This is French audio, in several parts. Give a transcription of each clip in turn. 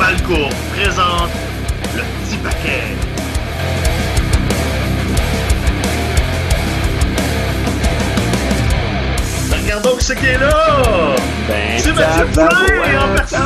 Falco présentent le petit paquet. Regardons qui c'est qui est là! Ben, C'est Mathieu Poulet en personne!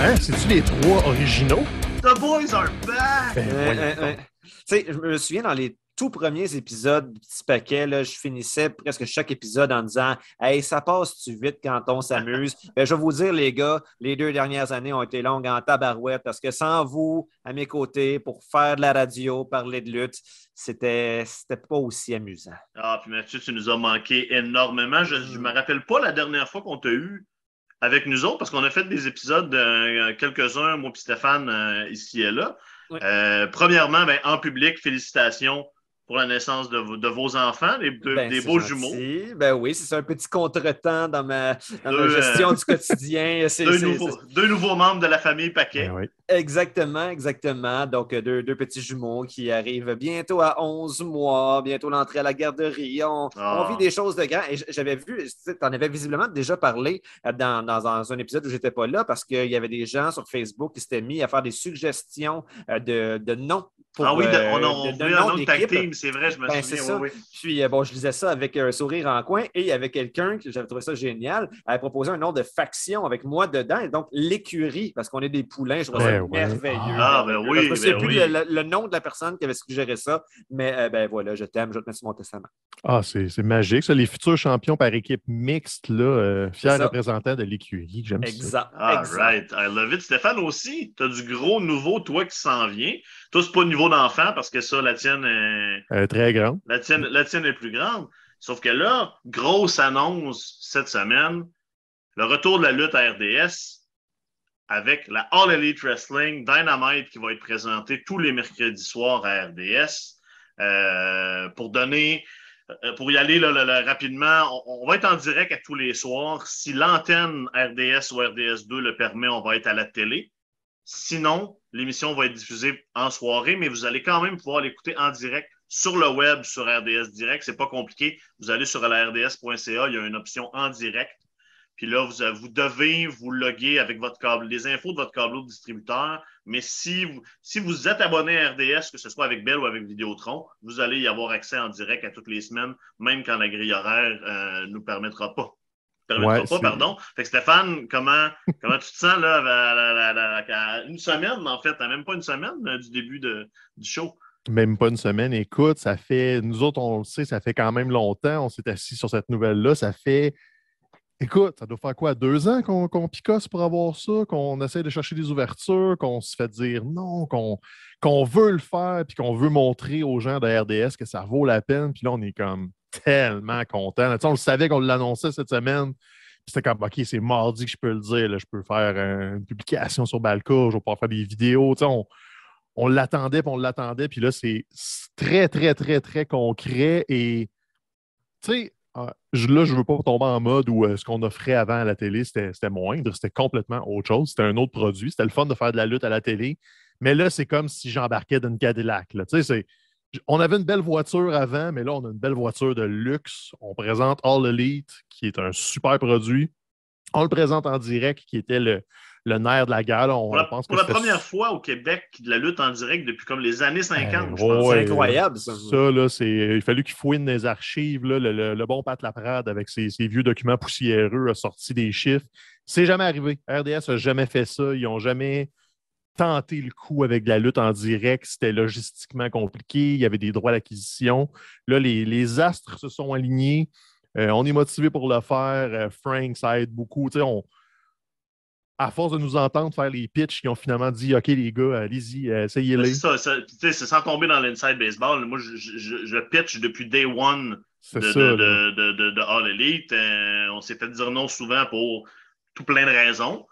Hein? C'est-tu les trois originaux? The boys are back! Ben, Ouais, voyons ouais, donc. ouais. Tu sais, je me souviens dans les tout premiers épisodes du petit paquet, là, je finissais presque chaque épisode en disant Hey, ça passe-tu vite quand on s'amuse? Ben, je vais vous dire, les gars, les deux dernières années ont été longues en tabarouette parce que sans vous, à mes côtés, pour faire de la radio, parler de lutte, c'était c'était pas aussi amusant. Ah, puis Mathieu, tu nous as manqué énormément. Je ne me rappelle pas la dernière fois qu'on t'a eu avec nous autres, parce qu'on a fait des épisodes, euh, quelques-uns, moi et Stéphane, euh, ici et là. Oui. Euh, premièrement, ben, en public, félicitations pour la naissance de, vos- de vos enfants, les Ben, des c'est beaux gentil. jumeaux. Ben oui, c'est un petit contretemps dans ma, dans ma Deux, gestion euh, du quotidien. Deux nouveaux, deux nouveaux membres de la famille Paquet. Ben oui. Exactement, exactement. Donc, euh, deux, deux petits jumeaux qui arrivent bientôt à 11 mois, bientôt l'entrée à la garderie. On, Ah. on vit des choses de grand. Et j'avais vu, tu en avais visiblement déjà parlé euh, dans, dans un- épisode où j'étais pas là parce qu'il y avait des gens sur Facebook qui s'étaient mis à faire des suggestions euh, de, de noms. Pour, ah oui, de- euh, on a on de- de voulait un de tag team, c'est vrai, je me Ben, c'est souviens. ça. oui, oui. Puis, euh, bon, je lisais ça avec un sourire en coin et il y avait quelqu'un que j'avais trouvé ça génial. Elle a proposé un nom de faction avec moi dedans, et donc l'écurie, parce qu'on est des poulains. Je trouve ça Ben ouais. merveilleux. Ah, ben oui, Je souviens ben plus oui. le, le- le nom de la personne qui avait suggéré ça, mais euh, ben voilà, je t'aime, je te mettre sur mon testament. Ah, c'est c'est magique, ça. Les futurs champions par équipe mixte, là, euh, fiers représentants de l'écurie. J'aime ça. Exact. All right, I love it. Stéphane aussi, tu as du gros nouveau, toi, qui s'en vient. C'est pas niveau d'enfant parce que ça, la tienne, est... Euh, très grand. la, tienne, la tienne est plus grande. Sauf que là, grosse annonce cette semaine, le retour de la lutte à RDS avec la All Elite Wrestling Dynamite qui va être présentée tous les mercredis soirs à RDS. Euh, pour donner, euh, pour y aller là, là, là, rapidement, on, on va être en direct à tous les soirs. Si l'antenne RDS ou RDS2 le permet, on va être à la télé. Sinon, l'émission va être diffusée en soirée, mais vous allez quand même pouvoir l'écouter en direct sur le web, sur RDS Direct. C'est pas compliqué. Vous allez sur la RDS.ca, il y a une option en direct. Puis là, vous, devez vous loguer avec votre câble, les infos de votre câble distributeur. Mais si vous, si vous êtes abonné à RDS, que ce soit avec Bell ou avec Vidéotron, vous allez y avoir accès en direct à toutes les semaines, même quand la grille horaire ne nous permettra pas. Permettra Ouais, pas, pardon. Fait que Stéphane, comment, comment tu te sens là, à, une semaine, en fait, même pas une semaine euh, du début de, du show? Même pas une semaine. Écoute, ça fait. Nous autres, on le sait, ça fait quand même longtemps. On s'est assis sur cette nouvelle-là. Ça fait. Écoute, ça doit faire quoi? Deux ans qu'on qu'on picosse pour avoir ça, qu'on essaie de chercher des ouvertures, qu'on se fait dire non, qu'on qu'on veut le faire, puis qu'on veut montrer aux gens de RDS que ça vaut la peine. Puis là, on est comme tellement content. On le savait qu'on l'annonçait cette semaine. C'était comme, OK, c'est mardi que je peux le dire. Je peux faire une publication sur Balco, je vais pouvoir faire des vidéos. On, l'attendait, puis on l'attendait. Puis là, c'est très, très, très, très concret. Et, tu sais, je- là, je ne veux pas tomber en mode où euh, ce qu'on offrait avant à la télé, c'était moindre. C'était complètement autre chose. C'était un autre produit. C'était le fun de faire de la lutte à la télé. Mais là, c'est comme si j'embarquais dans une Cadillac. Tu sais, c'est- on avait une belle voiture avant, mais là, on a une belle voiture de luxe. On présente All Elite, qui est un super produit. On le présente en direct, qui était le, le nerf de la guerre. là. On Pour la, pense pour que la première fois au Québec, de la lutte en direct depuis comme les années 50, je ouais, C'est incroyable, ça. Ça, là, c'est. Il a fallu qu'il fouine les archives. là. Le, le- le bon Pat Laprade, avec ses, ses vieux documents poussiéreux, a sorti des chiffres. C'est jamais arrivé. RDS n'a jamais fait ça. Ils n'ont jamais tenté le coup avec de la lutte en direct. C'était logistiquement compliqué. Il y avait des droits d'acquisition. Là, les, les astres se sont alignés. Euh, on est motivé pour le faire. Euh, Frank, ça aide beaucoup. On, à force de nous entendre faire les pitchs qui ont finalement dit OK, les gars, allez-y, essayez-les. C'est ça, c'est sans tomber dans l'inside baseball. Moi, je, je, pitch depuis day one de, de, de, All Elite. on s'est fait dire non souvent pour tout plein de raisons.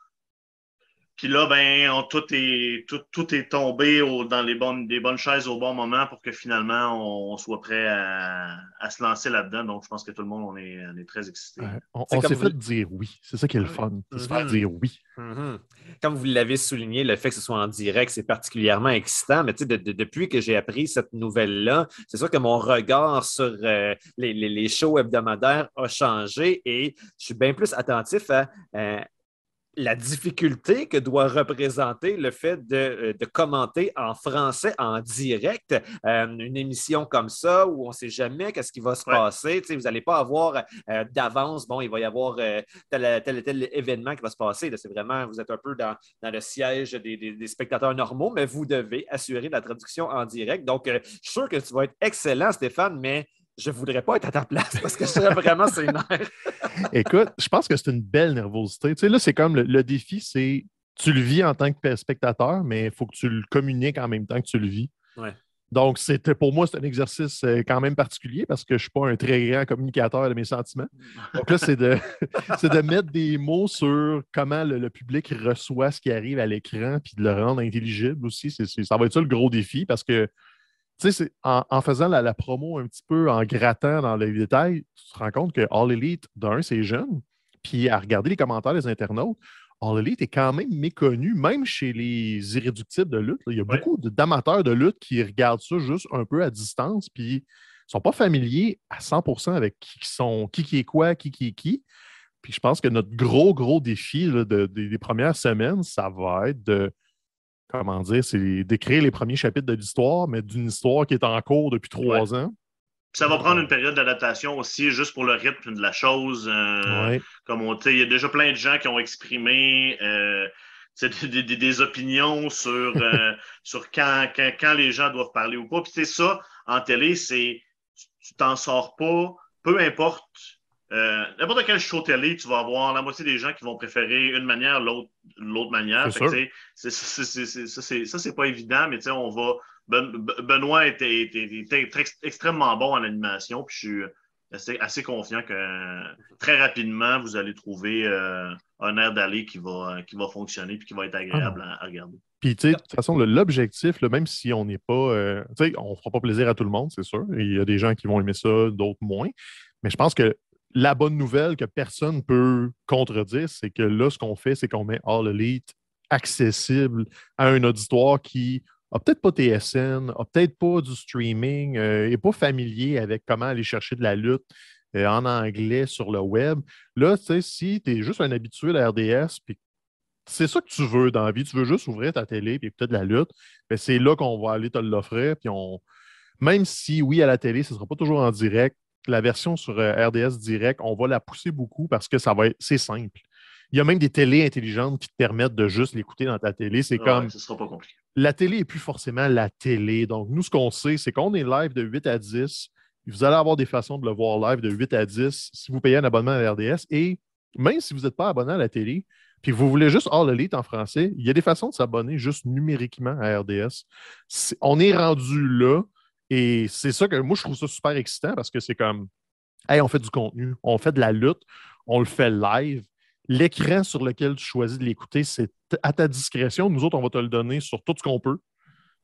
Puis là, ben, tout, est, tout, est tombé dans les bonnes, des bonnes chaises au bon moment pour que finalement on, soit prêt à, se lancer là-dedans. Donc, je pense que tout le monde, on est, très excité. on, s'est fait dire oui. C'est ça qui est le fun. Se faire mm-hmm. dire oui. Mm-hmm. Comme vous l'avez souligné, le fait que ce soit en direct, c'est particulièrement excitant. Mais tu sais, depuis que j'ai appris cette nouvelle-là, c'est sûr que mon regard sur euh, les, shows hebdomadaires a changé et je suis bien plus attentif à. Euh, la difficulté que doit représenter le fait de, euh, commenter en français en direct euh, une émission comme ça où on ne sait jamais qu'est-ce qui va se passer. vous n'allez pas avoir euh, d'avance, bon, il va y avoir tel, tel, tel événement qui va se passer. C'est vraiment, vous êtes un peu dans, le siège des, spectateurs normaux, mais vous devez assurer la traduction en direct. Donc, je suis sûr que tu vas être excellent, Stéphane, mais je ne voudrais pas être à ta place parce que je serais vraiment sénère. Écoute, je pense que c'est une belle nervosité. Tu sais, là, c'est comme le, défi, c'est tu le vis en tant que spectateur, mais il faut que tu le communiques en même temps que tu le vis. Donc, c'était pour moi, c'est un exercice euh, quand même particulier parce que je ne suis pas un très grand communicateur de mes sentiments. Donc là, c'est de, de mettre des mots sur comment le, public reçoit ce qui arrive à l'écran puis de le rendre intelligible aussi. ça va être ça le gros défi parce que tu sais, en, faisant la, promo un petit peu, en grattant dans les détails, tu te rends compte que All Elite, d'un, c'est jeune. Puis à regarder les commentaires des internautes, All Elite est quand même méconnu, même chez les irréductibles de lutte. Il y a beaucoup d'amateurs de lutte qui regardent ça juste un peu à distance, puis ne sont pas familiers à 100% avec qui, sont, qui, qui est quoi, qui, qui est qui. Puis je pense que notre gros, gros défi des premières semaines, ça va être de comment dire, c'est d'écrire les premiers chapitres de l'histoire, mais d'une histoire qui est en cours depuis trois ans. Ça va prendre une période d'adaptation aussi, juste pour le rythme de la chose. Euh, comme on il y a déjà plein de gens qui ont exprimé euh, des, opinions sur, euh, sur quand, quand, les gens doivent parler ou pas. Puis c'est ça, en télé, c'est tu t'en sors pas, peu importe euh, n'importe quel show télé, tu vas avoir la moitié des gens qui vont préférer une manière, l'autre, l'autre manière. Ça, c'est pas évident, mais on va. Ben, Benoît était, extrêmement bon en animation, puis je suis assez, confiant que très rapidement, vous allez trouver euh, un air d'aller qui va, qui va fonctionner puis qui va être agréable ah. à, regarder. Puis, tu sais, de toute façon, l'objectif, même si on n'est pas. Euh, tu sais, on ne fera pas plaisir à tout le monde, c'est sûr. Il y a des gens qui vont aimer ça, d'autres moins. Mais je pense que la bonne nouvelle que personne ne peut contredire, c'est que là, ce qu'on fait, c'est qu'on met All Elite accessible à un auditoire qui n'a peut-être pas TSN, n'a peut-être pas du streaming, n'est euh, pas familier avec comment aller chercher de la lutte euh, en anglais sur le web. Là, tu sais, si tu es juste un habitué de la RDS, puis c'est ça que tu veux dans la vie, tu veux juste ouvrir ta télé et peut-être de la lutte, ben, c'est là qu'on va aller te l'offrir. Puis on... Même si, oui, à la télé, ce ne sera pas toujours en direct, la version sur euh, RDS direct, on va la pousser beaucoup parce que ça va être, c'est simple. Il y a même des télés intelligentes qui te permettent de juste l'écouter dans ta télé. C'est comme. Ce sera pas compliqué. La télé n'est plus forcément la télé. Donc, nous, ce qu'on sait, c'est qu'on est live de 8 à 10. Vous allez avoir des façons de le voir live de 8 à 10 si vous payez un abonnement à RDS. Et même si vous n'êtes pas abonné à la télé, puis vous voulez juste All Elite en français, il y a des façons de s'abonner juste numériquement à RDS. on est rendu là. Et c'est ça que moi, je trouve ça super excitant parce que c'est comme, hey, on fait du contenu, on fait de la lutte, on le fait live. L'écran sur lequel tu choisis de l'écouter, c'est à ta discrétion. Nous autres, on va te le donner sur tout ce qu'on peut.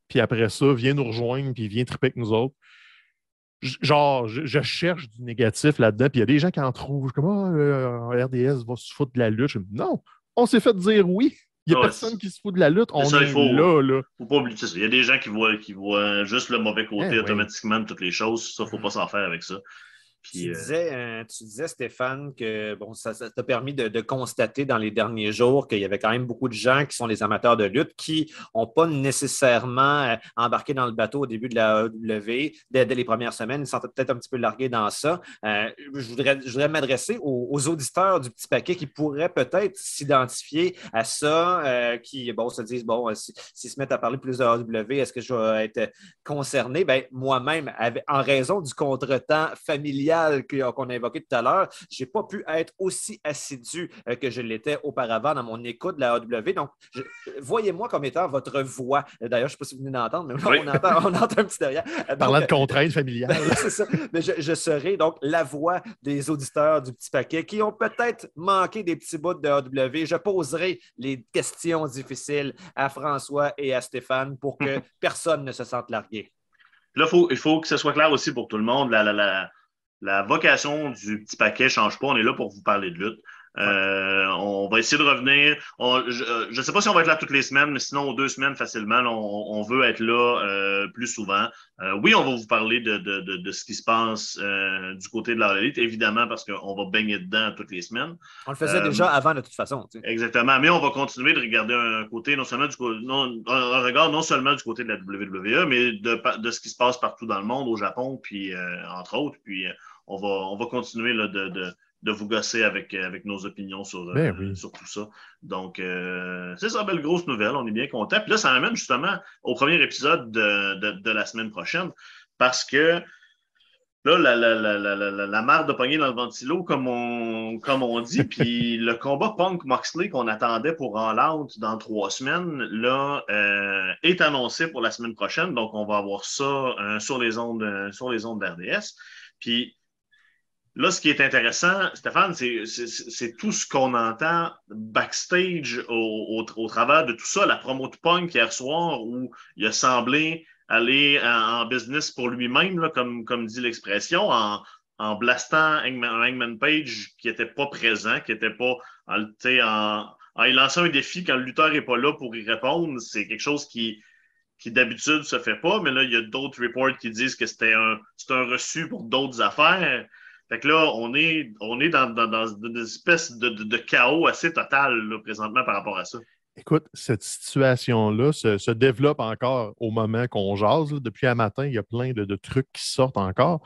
Puis après ça, viens nous rejoindre, puis viens triper avec nous autres. Genre, je, cherche du négatif là-dedans, puis il y a des gens qui en trouvent. Comme, ah, RDS va se foutre de la lutte. non, on s'est fait dire oui. Il n'y a personne qui se fout de la lutte. On est là, là. Faut pas oublier ça. Il y a des gens qui voient, qui voient juste le mauvais côté eh automatiquement de toutes les choses. Ça, il ne faut pas s'en faire avec ça. Tu, euh, disais, euh, tu, disais, Stéphane, que bon, ça t'a permis de, constater dans les derniers jours qu'il y avait quand même beaucoup de gens qui sont les amateurs de lutte qui n'ont pas nécessairement euh, embarqué dans le bateau au début de la AEW dès, les premières semaines. Ils sont peut-être un petit peu largués dans ça. je voudrais, je voudrais m'adresser aux, auditeurs du petit paquet qui pourraient peut-être s'identifier à ça, qui bon, se disent bon, s'ils se mettent à parler plus de AEW, est-ce que je vais être concerné? Ben, moi-même, en raison du contretemps familial qu'on a évoqué tout à l'heure, je n'ai pas pu être aussi assidu que je l'étais auparavant dans mon écoute de la AW. Donc, voyez-moi comme étant votre voix. D'ailleurs, je ne sais pas si vous venez d'entendre, mais on, entend, on, entend, un petit derrière. Parlant de contraintes familiales. c'est ça. Mais je, je, serai donc la voix des auditeurs du petit paquet qui ont peut-être manqué des petits bouts de AW. Je poserai les questions difficiles à François et à Stéphane pour que personne ne se sente largué. Là, faut, il faut que ce soit clair aussi pour tout le monde. La, la, la vocation du petit paquet ne change pas. On est là pour vous parler de lutte. Euh, on va essayer de revenir. je ne sais pas si on va être là toutes les semaines, mais sinon, deux semaines facilement, on, veut être là euh, plus souvent. Euh, oui, on va vous parler de, de, de, ce qui se passe du côté de la élite, évidemment, parce qu'on va baigner dedans toutes les semaines. On le faisait déjà avant, de toute façon. Exactement, mais on va continuer de regarder un côté, non seulement du non, un regard non seulement du côté de la WWE, mais de, de ce qui se passe partout dans le monde, au Japon, puis entre autres. Puis on va, on va continuer là, de de vous gosser avec, avec nos opinions sur, ben euh, sur tout ça. Donc, euh, c'est ça, belle grosse nouvelle. On est bien content. Puis là, ça amène justement au premier épisode de, la semaine prochaine parce que là, la, la, la, la marre de pogner dans le ventilo, comme on, comme on dit, puis le combat Punk-Moxley qu'on attendait pour All Out dans trois semaines, là, euh, est annoncé pour la semaine prochaine. Donc, on va avoir ça sur les ondes, sur les ondes d'RDS. Puis, Là, ce qui est intéressant, Stéphane, c'est tout ce qu'on entend backstage au, travers de tout ça. La promo de Punk hier soir où il a semblé aller en, business pour lui-même, comme, dit l'expression, en, blastant Hangman, Page qui n'était pas présent, qui n'était pas en, en lançant un défi quand le lutteur n'est pas là pour y répondre. C'est quelque chose qui, qui d'habitude se fait pas, mais là, il y a d'autres reports qui disent que c'était un reçu pour d'autres affaires. Fait que là, on est, on est dans, une espèce de, chaos assez total présentement par rapport à ça. Écoute, cette situation-là se, développe encore au moment qu'on jase. Depuis un matin, il y a plein de, trucs qui sortent encore.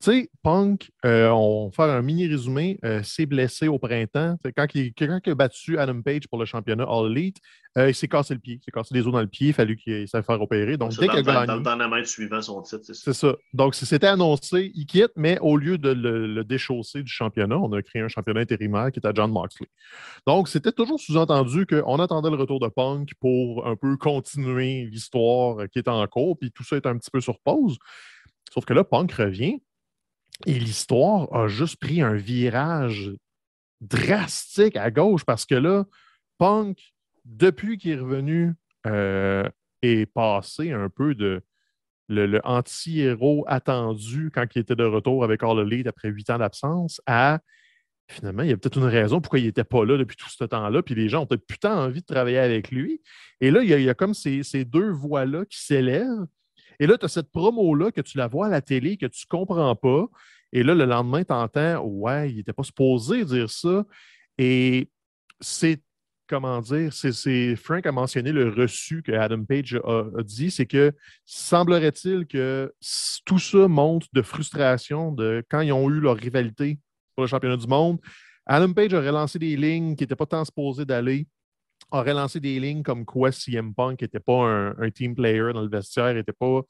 Tu sais, Punk, euh, on va faire un mini résumé, euh, s'est blessé au printemps. Quand il, quelqu'un qui a battu Adam Page pour le championnat All Elite, euh, il s'est cassé le pied. Il s'est cassé les os dans le pied. Il a fallu qu'il s'est fait opérer. Donc, dès qu'il a gagné. Dans, le mètre suivant son titre, c'est ça. C'est ça. Donc, c'était annoncé, il quitte, mais au lieu de le, déchausser du championnat, on a créé un championnat intérimaire qui était à John Moxley. Donc, c'était toujours sous-entendu qu'on attendait le retour de Punk pour un peu continuer l'histoire qui est en cours, puis tout ça est un petit peu sur pause. Sauf que là, Punk revient et l'histoire a juste pris un virage drastique à gauche parce que là, Punk depuis qu'il est revenu, euh, est passé un peu de le, anti-héros attendu quand il était de retour avec All Elite après huit ans d'absence à finalement, il y a peut-être une raison pourquoi il n'était pas là depuis tout ce temps-là, puis les gens ont peut-être putain envie de travailler avec lui. Et là, il y a, comme ces, deux voix-là qui s'élèvent. Et là, tu as cette promo-là que tu la vois à la télé, que tu ne comprends pas. Et là, le lendemain, tu entends Ouais, il n'était pas supposé dire ça. Et c'est comment dire, c'est Frank a mentionné le reçu que Adam Page a, dit, c'est que semblerait-il que tout ça monte de frustration de quand ils ont eu leur rivalité pour le championnat du monde. Adam Page aurait lancé des lignes qui n'étaient pas tant supposées d'aller, aurait lancé des lignes comme quoi CM Punk n'était pas un, team player dans le vestiaire, n'était pas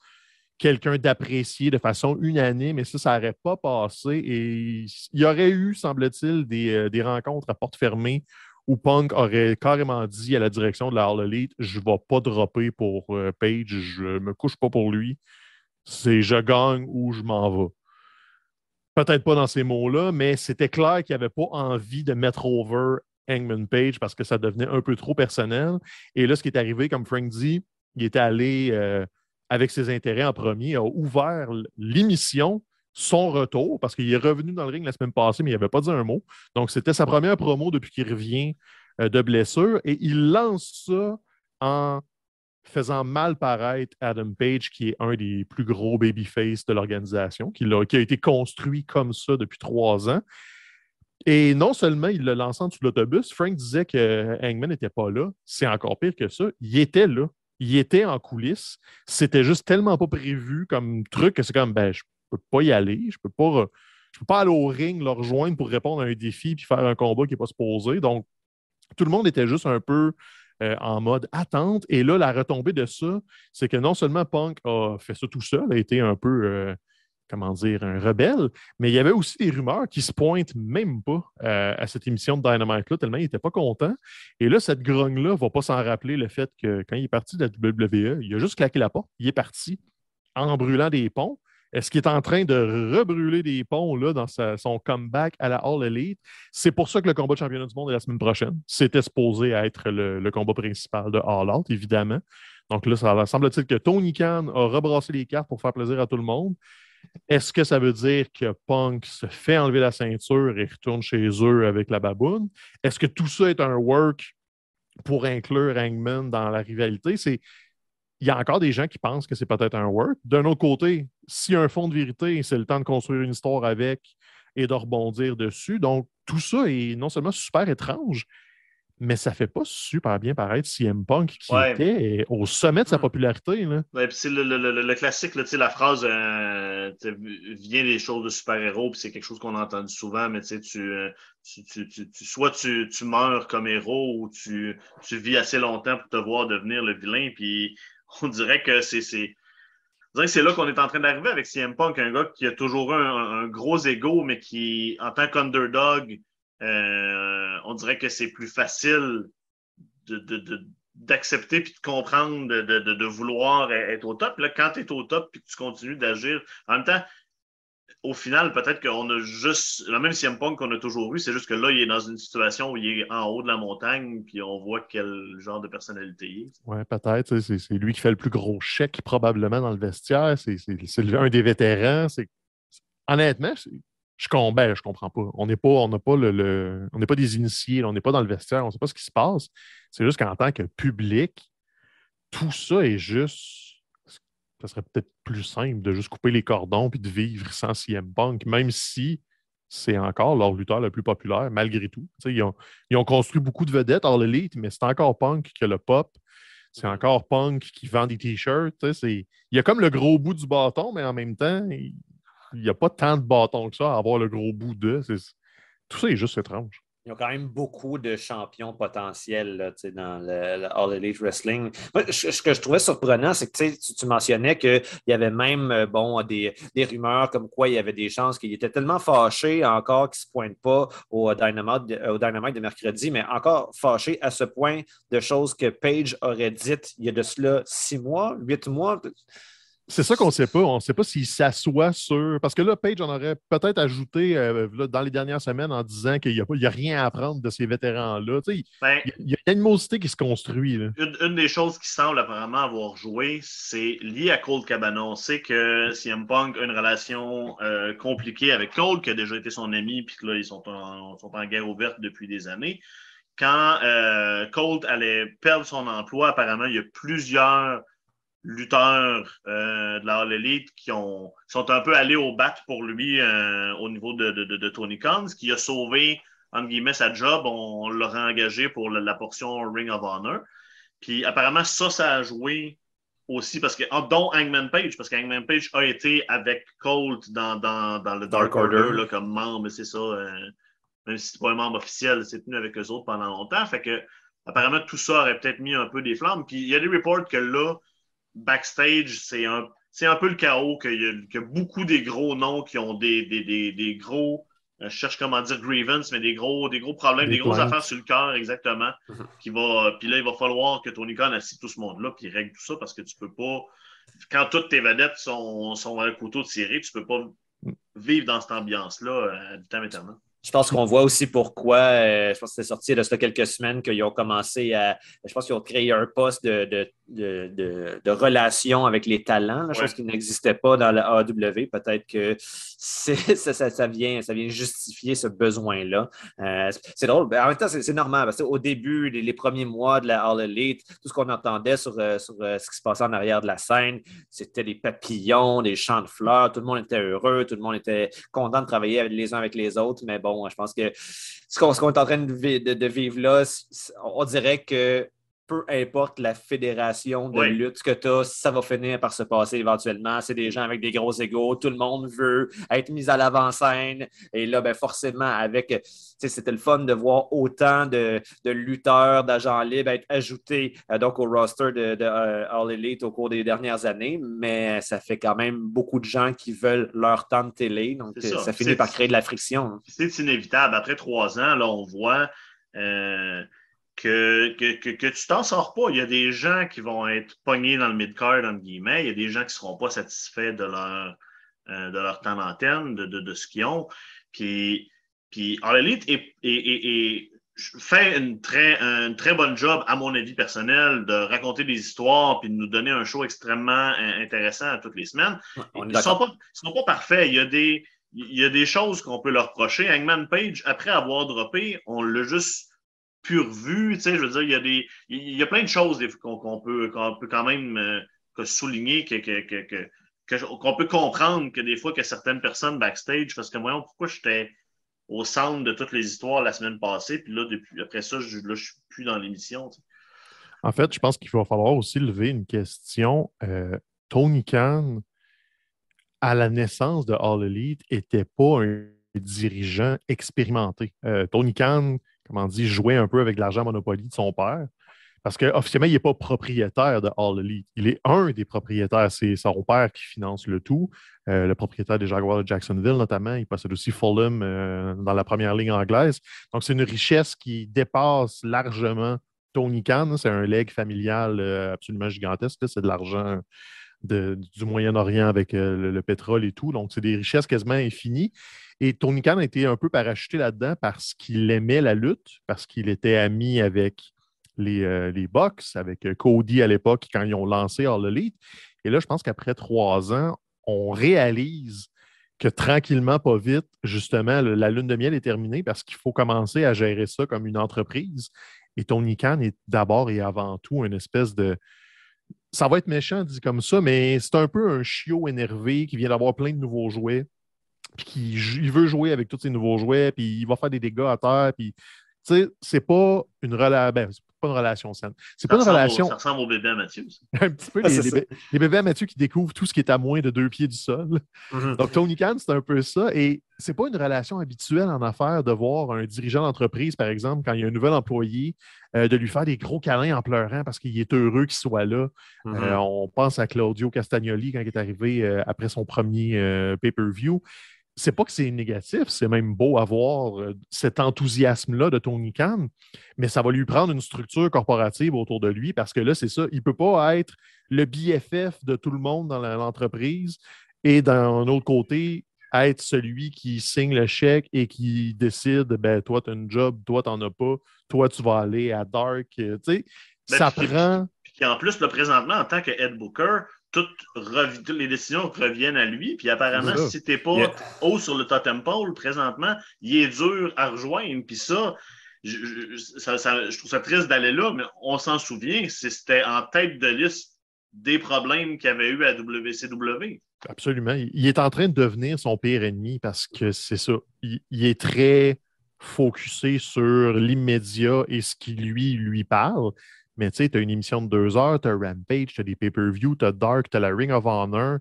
quelqu'un d'apprécié de façon unanime, et ça, ça n'aurait pas passé. Et il y aurait eu, semble-t-il, des, euh, des rencontres à porte fermée où Punk aurait carrément dit à la direction de la All Elite Je ne vais pas dropper pour euh, Page, je ne me couche pas pour lui. C'est je gagne ou je m'en vais. Peut-être pas dans ces mots-là, mais c'était clair qu'il n'avait pas envie de mettre over Hangman Page parce que ça devenait un peu trop personnel. Et là, ce qui est arrivé, comme Frank dit, il était allé euh, avec ses intérêts en premier, a ouvert l'émission son retour, parce qu'il est revenu dans le ring la semaine passée, mais il n'avait pas dit un mot. Donc, c'était sa première promo depuis qu'il revient euh, de blessure. Et il lance ça en faisant mal paraître Adam Page, qui est un des plus gros babyface de l'organisation, qui, a été construit comme ça depuis trois ans. Et non seulement il le lance en dessous de l'autobus, Frank disait que Hangman n'était pas là. C'est encore pire que ça. Il était là. Il était en coulisses. C'était juste tellement pas prévu comme truc que c'est comme, ben, je peux pas y aller, je peux pas, je peux pas aller au ring, leur rejoindre pour répondre à un défi puis faire un combat qui n'est pas supposé. Donc, tout le monde était juste un peu euh, en mode attente. Et là, la retombée de ça, c'est que non seulement Punk a fait ça tout seul, a été un peu. Euh, comment dire, un rebelle, mais il y avait aussi des rumeurs qui se pointent même pas euh, à cette émission de Dynamite-là, tellement il n'était pas content. Et là, cette grogne-là ne va pas s'en rappeler le fait que quand il est parti de la WWE, il a juste claqué la porte, il est parti en brûlant des ponts. Est-ce qu'il est en train de rebrûler des ponts là, dans son comeback à la All Elite? C'est pour ça que le combat de championnat du monde est la semaine prochaine. C'était supposé être le, le, combat principal de All Out, évidemment. Donc là, ça semble-t-il que Tony Khan a rebrassé les cartes pour faire plaisir à tout le monde. Est-ce que ça veut dire que Punk se fait enlever la ceinture et retourne chez eux avec la baboune? Est-ce que tout ça est un work pour inclure Hangman dans la rivalité? C'est il y a encore des gens qui pensent que c'est peut-être un work. D'un autre côté, s'il y a un fond de vérité, c'est le temps de construire une histoire avec et de rebondir dessus. Donc, tout ça est non seulement super étrange, mais ça fait pas super bien paraître CM Punk qui était au sommet de sa hmm. popularité. Là. le, classique, la phrase euh, vient des choses de super-héros, puis c'est quelque chose qu'on a entendu souvent, mais tu, euh, tu, tu, tu, soit tu, meurs comme héros ou tu, vis assez longtemps pour te voir devenir le vilain, puis on dirait que c'est. C'est là qu'on est en train d'arriver avec CM Punk, un gars qui a toujours eu un, gros ego, mais qui, en tant qu'underdog, euh, on dirait que c'est plus facile d'accepter puis de comprendre, de, vouloir être au top. Là, quand tu es au top puis que tu continues d'agir, en même temps, au final, peut-être qu'on a juste, le même CM Punk qu'on a toujours eu, c'est juste que là, il est dans une situation où il est en haut de la montagne, puis on voit quel genre de personnalité il est. Oui, peut-être. C'est lui qui fait le plus gros chèque probablement dans le vestiaire. C'est un des vétérans. Honnêtement, je, ben, je comprends pas. On n'est pas, des initiés, on n'est pas dans le vestiaire, on ne sait pas ce qui se passe. C'est juste qu'en tant que public, tout ça est juste ça serait peut-être plus simple de juste couper les cordons puis de vivre sans CM Punk, même si c'est encore leur lutteur le plus populaire, malgré tout. Ils ont, ils ont, construit beaucoup de vedettes hors l'élite, mais c'est encore Punk qui a le pop. C'est encore Punk qui vend des t-shirts. Il y a comme le gros bout du bâton, mais en même temps, n'y a pas tant de bâtons que ça à avoir le gros bout de. Tout ça est juste étrange. Ils ont quand même beaucoup de champions potentiels là, dans le, All Elite Wrestling. ce que je trouvais surprenant, c'est que tu, mentionnais qu'il y avait même euh, bon, des, rumeurs comme quoi il y avait des chances qu'il était tellement fâché encore qu'il ne se pointe pas au Dynamite, au Dynamite de mercredi, mais encore fâché à ce point de choses que Page aurait dites il y a de cela six mois, huit mois. C'est ça qu'on ne sait pas. On ne sait pas s'il s'assoit sur. Parce que là, Page en aurait peut-être ajouté euh, dans les dernières semaines en disant qu'il n'y a, rien à apprendre de ces vétérans-là. Ben, il y, a une animosité qui se construit. Une, des choses qui semble apparemment avoir joué, c'est lié à Cold Cabana. On sait que CM Punk a une relation euh, compliquée avec Cold, qui a déjà été son ami, puis que là, ils sont en, sont en guerre ouverte depuis des années. Quand euh, Cold allait perdre son emploi, apparemment, il y a plusieurs lutteurs euh, de la All Elite qui ont, sont un peu allés au bat pour lui euh, au niveau de, de, de, Tony Khan, ce qui a sauvé, entre guillemets, sa job. On, l'a engagé pour la, portion Ring of Honor. Puis apparemment, ça, ça a joué aussi, parce que, dont Hangman Page, parce qu'Hangman Page a été avec Colt dans, dans, dans le Dark, Order, Là, comme membre, c'est ça. Euh, même si c'est pas un membre officiel, c'est tenu avec eux autres pendant longtemps. Fait que, apparemment, tout ça aurait peut-être mis un peu des flammes. Puis il y a des reports que là, backstage, c'est un, un peu le chaos, qu'il y, a beaucoup des gros noms qui ont des, des, gros, euh, je cherche comment dire grievance, mais des gros, des gros problèmes, des, grosses affaires sur le cœur, exactement. Mhm. qui va, puis là, il va falloir que Tony Khan assiste tout ce monde-là, puis règle tout ça, parce que tu peux pas, quand toutes tes vedettes sont, sont à un couteau de tiré, tu peux pas vivre dans cette ambiance-là euh, du temps éternel. Je pense qu'on voit aussi pourquoi, euh, je pense que c'est sorti de ça quelques semaines qu'ils ont commencé à, je pense qu'ils ont créé un poste de, de, de, de relation avec les talents, la chose qui n'existait pas dans la AW. Peut-être que ça, ça, ça, vient, ça vient justifier ce besoin-là. Euh, c'est drôle, en même temps, c'est normal parce qu'au début, les, premiers mois de la All Elite, tout ce qu'on entendait sur, euh, sur ce qui se passait en arrière de la scène, c'était des papillons, des champs de fleurs, tout le monde était heureux, tout le monde était content de travailler les uns avec les autres, mais bon, je pense que ce qu'on est en train de, vivre là, on dirait que peu importe la fédération de Oui. lutte que tu as, ça va finir par se passer éventuellement. C'est des gens avec des gros égaux. Tout le monde veut être mis à l'avant-scène. Et là, ben, forcément, avec. C'était le fun de voir autant de, de lutteurs, d'agents libres être ajoutés euh, donc au roster de, de euh, All Elite au cours des dernières années. Mais ça fait quand même beaucoup de gens qui veulent leur temps de télé. Donc, ça. ça, finit par créer de la friction. c'est inévitable. Après trois ans, là, on voit euh, que, que, que, que tu t'en sors pas. Il y a des gens qui vont être pognés dans le mid-card, entre guillemets. Il y a des gens qui ne seront pas satisfaits de leur, euh, de leur temps d'antenne, de, de, de ce qu'ils ont. Puis, puis All Elite est, est- est- est- fait une très, un très bonne job, à mon avis personnel, de raconter des histoires puis de nous donner un show extrêmement euh, intéressant à toutes les semaines. On Ils ne sont sont pas parfaits. Il y a des, il y a des choses qu'on peut leur reprocher. Hangman Page, après avoir droppé, on l'a juste pur vu. Tu sais, je veux dire, il y a, des, il y a plein de choses qu'on peut, peut quand même euh, souligner, qu'on peut comprendre que des fois que certaines personnes backstage, parce que voyons pourquoi j'étais au centre de toutes les histoires la semaine passée, puis là, depuis, après ça, je ne suis plus dans l'émission. En fait, je pense qu'il va falloir aussi lever une question. Euh, Tony Khan, à la naissance de All Elite, n'était pas un dirigeant expérimenté. Euh, Tony Khan, comme on dit, jouait un peu avec l'argent Monopoly de son père. Parce qu'officiellement, il n'est pas propriétaire de All Elite. Il est un des propriétaires. C'est son père qui finance le tout. Euh, le propriétaire des Jaguars de Jacksonville, notamment. Il possède aussi Fulham euh, dans la première ligne anglaise. Donc, c'est une richesse qui dépasse largement Tony Khan. C'est un leg familial euh, absolument gigantesque. C'est de l'argent du Moyen-Orient avec le pétrole et tout. Donc, c'est des richesses quasiment infinies. Et Tony Khan a été un peu parachuté là-dedans parce qu'il aimait la lutte, parce qu'il était ami avec les, euh, avec euh, Cody à l'époque quand ils ont lancé All Elite. Et là, je pense qu'après trois ans, on réalise que tranquillement, pas vite, justement, la lune de miel est terminée parce qu'il faut commencer à gérer ça comme une entreprise. Et Tony Khan est d'abord et avant tout une espèce de. Ça va être méchant dit comme ça, mais c'est un peu un chiot énervé qui vient d'avoir plein de nouveaux jouets, puis qui jou- il veut jouer avec tous ces nouveaux jouets, puis il va faire des dégâts à terre, puis tu sais, c'est pas une relation. Ben, c'est pas une relation saine. C'est pas Ça une ressemble au- relation. ça ressemble au bébé à Mathieu. ça. Un petit peu Ah, les, c'est les ça. bé- les bébés à Mathieu qui découvrent tout ce qui est à moins de deux pieds du sol. Mhm. Donc, Tony Khan, c'est un peu ça. Et c'est pas une relation habituelle en affaires de voir un dirigeant d'entreprise, par exemple, quand il y a un nouvel employé, euh, de lui faire des gros câlins en pleurant parce qu'il est heureux qu'il soit là. Mhm. Euh, on pense à Claudio Castagnoli quand il est arrivé euh, après son premier euh, pay-per-view. C'est pas que c'est négatif, c'est même beau avoir euh, cet enthousiasme-là de Tony Khan, mais ça va lui prendre une structure corporative autour de lui parce que là, c'est ça, il peut pas être le BFF de tout le monde dans l'entreprise et d'un autre côté, être celui qui signe le chèque et qui décide, ben, toi, tu as une job, toi, tu n'en as pas, toi, tu vas aller à Dark. euh, Tu sais, Ben, ça puis- prend. Puis en plus, là, présentement, en tant que head booker, toutes, les décisions reviennent à lui. Puis apparemment, si t'es pas Yeah. haut sur le totem pole présentement, il est dur à rejoindre. Puis ça, je, je- ça- ça- je trouve ça triste d'aller là, mais on s'en souvient, c'était en tête de liste des problèmes qu'il y avait eu à WCW. Absolument. Il il est en train de devenir son pire ennemi parce que c'est ça. Il, il est très focusé sur l'immédiat et ce qui lui lui parle. Mais tu sais, tu as une émission de deux heures, tu as Rampage, tu as des pay-per-view, tu as Dark, tu as la Ring of Honor.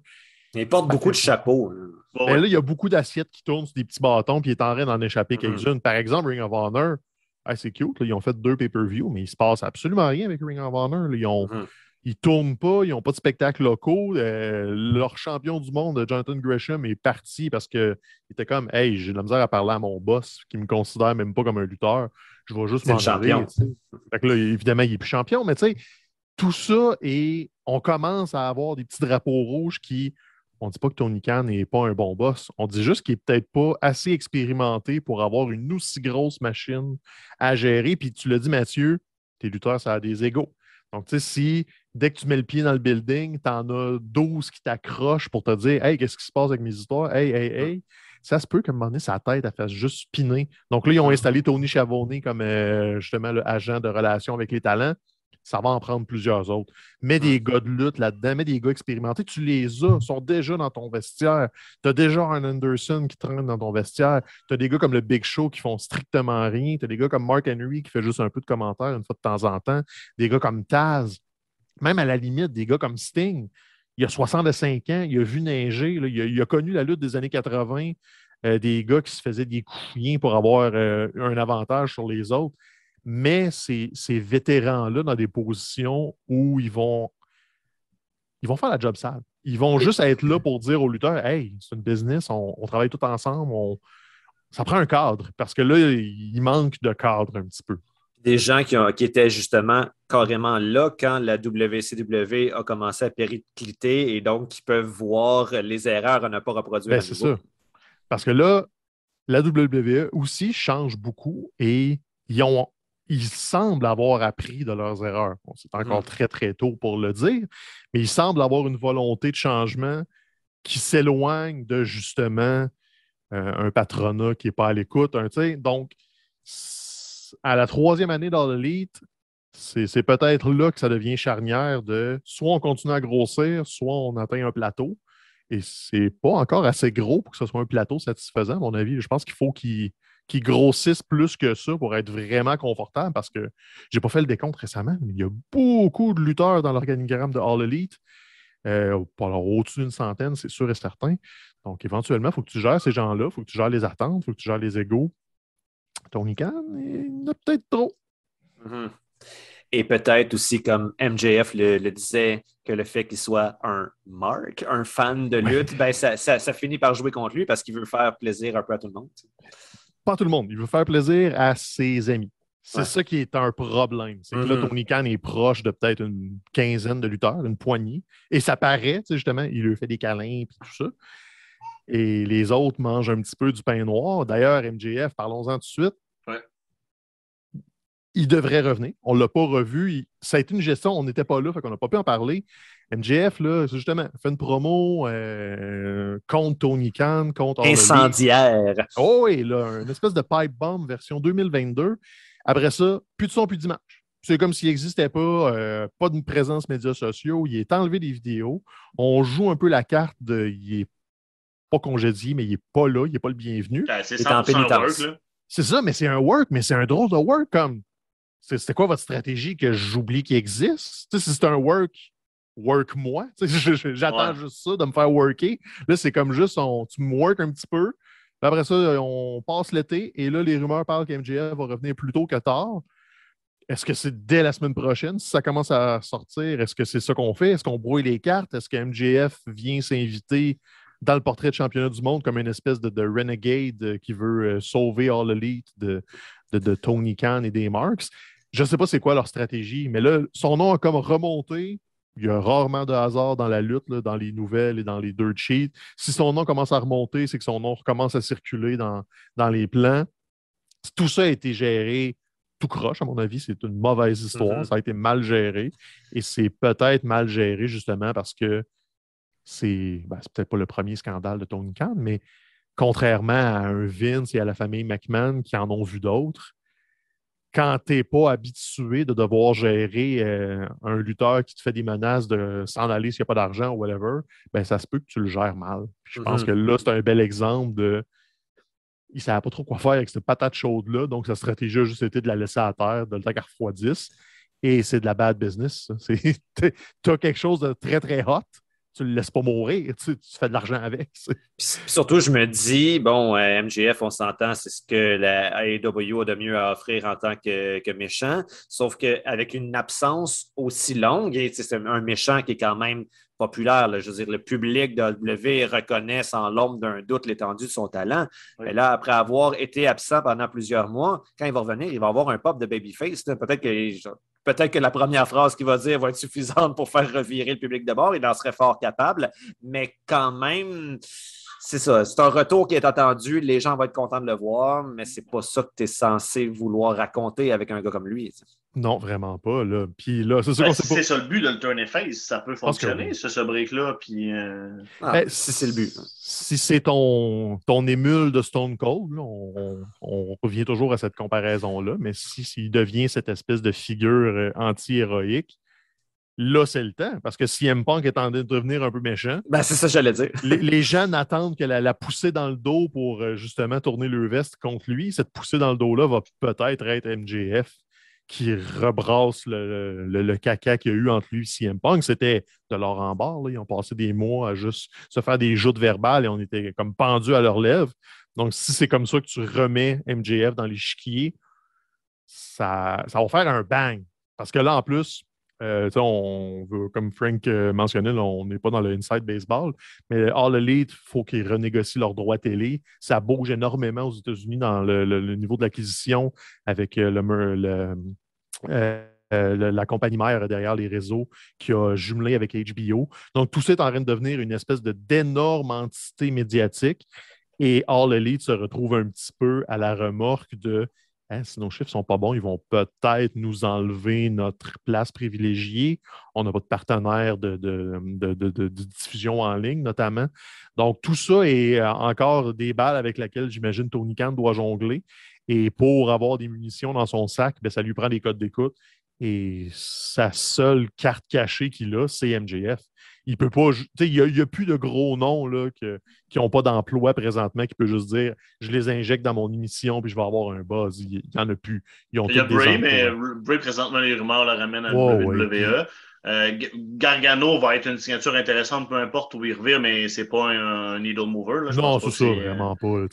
Il porte beaucoup de chapeaux. hein. Bon, Mais là, il y a beaucoup d'assiettes qui tournent sur des petits bâtons, puis il est en train d'en échapper Mhm. quelques-unes. Par exemple, Ring of Honor, ah, c'est cute, là, ils ont fait deux pay-per-view, mais il se passe absolument rien avec Ring of Honor. là. Ils ont, Mhm. ils tournent pas, ils n'ont pas de spectacle locaux. Euh, leur champion du monde, Jonathan Gresham, est parti parce qu'il était comme Hey, j'ai de la misère à parler à mon boss qui me considère même pas comme un lutteur. Je vais juste m'en champion. Fait que là, évidemment, il est plus champion, mais tu sais, tout ça et on commence à avoir des petits drapeaux rouges qui. On ne dit pas que Tony Khan n'est pas un bon boss. On dit juste qu'il n'est peut-être pas assez expérimenté pour avoir une aussi grosse machine à gérer. Puis tu l'as dit, Mathieu, tes lutteurs, ça a des égaux. Donc, tu sais, si dès que tu mets le pied dans le building, tu en as 12 qui t'accrochent pour te dire Hey, qu'est-ce qui se passe avec mes histoires? Hey, hey, hey. Ça se peut qu'à un moment donné, sa tête, elle fasse juste spinner. Donc là, ils ont installé Tony Chavonnet comme euh, justement le agent de relation avec les talents. ça va en prendre plusieurs autres. Mets des gars de lutte là-dedans, mets des gars expérimentés. Tu les as, sont déjà dans ton vestiaire. Tu as déjà un Anderson qui traîne dans ton vestiaire. Tu as des gars comme le Big Show qui font strictement rien. Tu as des gars comme Mark Henry qui fait juste un peu de commentaires une fois de temps en temps. Des gars comme Taz. Même à la limite, des gars comme Sting. Il a 65 ans, il a vu neiger, il, a, connu la lutte des années 80, euh, des gars qui se faisaient des coups pour avoir euh, un avantage sur les autres mais ces, vétérans-là dans des positions où ils vont, ils vont faire la job sale. Ils vont juste être là pour dire aux lutteurs Hey, c'est une business, on, travaille tout ensemble, ça prend un cadre, parce que là, il manque de cadre un petit peu. Des gens qui, qui étaient justement carrément là quand la WCW a commencé à péricliter et donc qui peuvent voir les erreurs à ne pas reproduire. Ben, c'est ça. Parce que là, la WWE aussi change beaucoup et ils ont ils semblent avoir appris de leurs erreurs. c'est encore mm. très, très tôt pour le dire, mais ils semblent avoir une volonté de changement qui s'éloigne de justement euh, un patronat qui n'est pas à l'écoute. Donc, à la troisième année dans l'élite, c'est peut-être là que ça devient charnière de soit on continue à grossir, soit on atteint un plateau. Et c'est pas encore assez gros pour que ce soit un plateau satisfaisant, à mon avis. Je pense qu'il faut qu'il qui grossissent plus que ça pour être vraiment confortable parce que j'ai pas fait le décompte récemment, mais il y a beaucoup de lutteurs dans l'organigramme de All Elite. Euh, au-dessus d'une centaine, c'est sûr et certain. Donc, éventuellement, il faut que tu gères ces gens-là, il faut que tu gères les attentes, il faut que tu gères les égaux. Tony Khan, il y en a peut-être trop. Mm-hmm. Et peut-être aussi, comme MJF le, disait, que le fait qu'il soit un mark, un fan de lutte, ben, ça, ça, finit par jouer contre lui parce qu'il veut faire plaisir un peu à tout le monde pas tout le monde. Il veut faire plaisir à ses amis. C'est ça qui est un problème. C'est que là. Tony Khan est proche de peut-être une quinzaine de lutteurs, une poignée. Et ça paraît, justement, il lui fait des câlins et tout ça. Et les autres mangent un petit peu du pain noir. D'ailleurs, MJF, parlons-en tout de suite. Il devrait revenir. On ne l'a pas revu. Ça a été une gestion, on n'était pas là, fait qu'on n'a pas pu en parler. MJF, là, justement, fait une promo euh, contre Tony Khan, contre. Incendiaire. Oh oui, là, une espèce de pipe bomb version 2022. Après ça, plus de son, plus d'image. C'est comme s'il n'existait pas, euh, pas de présence médias sociaux. Il est enlevé des vidéos. On joue un peu la carte de. Il est pas congédié, mais il n'est pas là, il n'est pas le bienvenu. Ben, c'est pénitence. C'est ça, mais c'est un work, mais c'est un drôle de work comme. C'était quoi votre stratégie que j'oublie qu'il existe? si c'est un work, work moi. J'attends juste ça de me faire worker. Là, c'est comme juste tu me work un petit peu. après ça, on passe l'été et là, les rumeurs parlent qu'MJF va revenir plus tôt que tard. Est-ce que c'est dès la semaine prochaine? Si ça commence à sortir, est-ce que c'est ça qu'on fait? Est-ce qu'on brouille les cartes? Est-ce que MJF vient s'inviter dans le portrait de championnat du monde comme une espèce de, renegade qui veut euh, sauver All Elite de, de, Tony Khan et des Marks? Je ne sais pas c'est quoi leur stratégie, mais là, son nom a comme remonté il y a rarement de hasard dans la lutte, dans les nouvelles et dans les dirt sheets. Si son nom commence à remonter, c'est que son nom recommence à circuler dans, dans les plans. Tout ça a été géré tout croche, à mon avis. C'est une mauvaise histoire. Mm-hmm. Ça a été mal géré. Et c'est peut-être mal géré justement parce que c'est ben, peut-être pas le premier scandale de Tony Khan, mais contrairement à un Vince et à la famille McMahon qui en ont vu d'autres, quand tu n'es pas habitué de devoir gérer euh, un lutteur qui te fait des menaces de s'en aller s'il n'y a pas d'argent ou whatever, ben ça se peut que tu le gères mal. je pense mm-hmm. que là, c'est un bel exemple de. Il ne savait pas trop quoi faire avec cette patate chaude-là, donc sa stratégie a juste été de la laisser à terre, de le temps qu'elle refroidisse. Et c'est de la bad business. Tu as quelque chose de très, très hot tu le laisses pas mourir, tu, fais de l'argent avec. surtout, je me dis, bon, euh, MGF, on s'entend, c'est ce que la AEW a de mieux à offrir en tant que, méchant, sauf qu'avec une absence aussi longue, et c'est un méchant qui est quand même populaire, je veux dire, le public de W reconnaît sans l'ombre d'un doute l'étendue de son talent. Mais là, après avoir été absent pendant plusieurs mois, quand il va revenir, il va avoir un pop de babyface. Peut-être que Peut-être que la première phrase qu'il va dire va être suffisante pour faire revirer le public de bord. Il en serait fort capable. Mais quand même, c'est ça. C'est un retour qui est attendu. Les gens vont être contents de le voir, mais c'est pas ça que tu es censé vouloir raconter avec un gars comme lui. Non, vraiment pas. Là. Puis là, c'est ça, ben, c'est ça le but de le turn face. Ça peut fonctionner, ce, ce break-là. Puis, euh, ah, ben, si c'est le but. Si c'est ton, ton émule de Stone Cold, on, revient toujours à cette comparaison-là. Mais s'il si, devient cette espèce de figure euh, anti-héroïque, là, c'est le temps. Parce que si M Punk est en train de devenir un peu méchant, ben, c'est ça que j'allais dire. les, gens n'attendent que la, la, poussée dans le dos pour euh, justement tourner le veste contre lui. Cette poussée dans le dos-là va peut-être être MJF qui rebrasse le, caca qu'il y a eu entre lui et CM Punk. C'était de l'or en barre. Ils ont passé des mois à juste se faire des joutes verbales et on était comme pendus à leurs lèvres. Donc, si c'est comme ça que tu remets MJF dans l'échiquier, ça, ça va faire un bang. Parce que là, en plus, euh, on veut, comme Frank euh, mentionnait, on n'est pas dans le inside baseball, mais All Elite, il faut qu'ils renégocient leurs droits télé. Ça bouge énormément aux États-Unis dans le, niveau de l'acquisition avec euh, la compagnie mère derrière les réseaux qui a jumelé avec HBO. Donc, tout ça est en train de devenir une espèce d'énorme entité médiatique. Et All Elite se retrouve un petit peu à la remorque de Hein, si nos chiffres ne sont pas bons, ils vont peut-être nous enlever notre place privilégiée. On n'a pas de partenaire de, diffusion en ligne, notamment. Donc, tout ça est euh, encore des balles avec lesquelles j'imagine Tony Khan doit jongler. Et pour avoir des munitions dans son sac, ben, ça lui prend des codes d'écoute. Et sa seule carte cachée qu'il a, c'est MJF il peut pas. Il n'y a, plus de gros noms là, qui n'ont pas d'emploi présentement qui peut juste dire je les injecte dans mon émission puis je vais avoir un buzz. Il n'y en a plus. il y a Bray, mais Bray, présentement, les rumeurs le ramènent à WWE. Euh, Gargano va être une signature intéressante, peu importe où il revient, mais c'est pas un, needle mover. non, c'est ça, vraiment pas.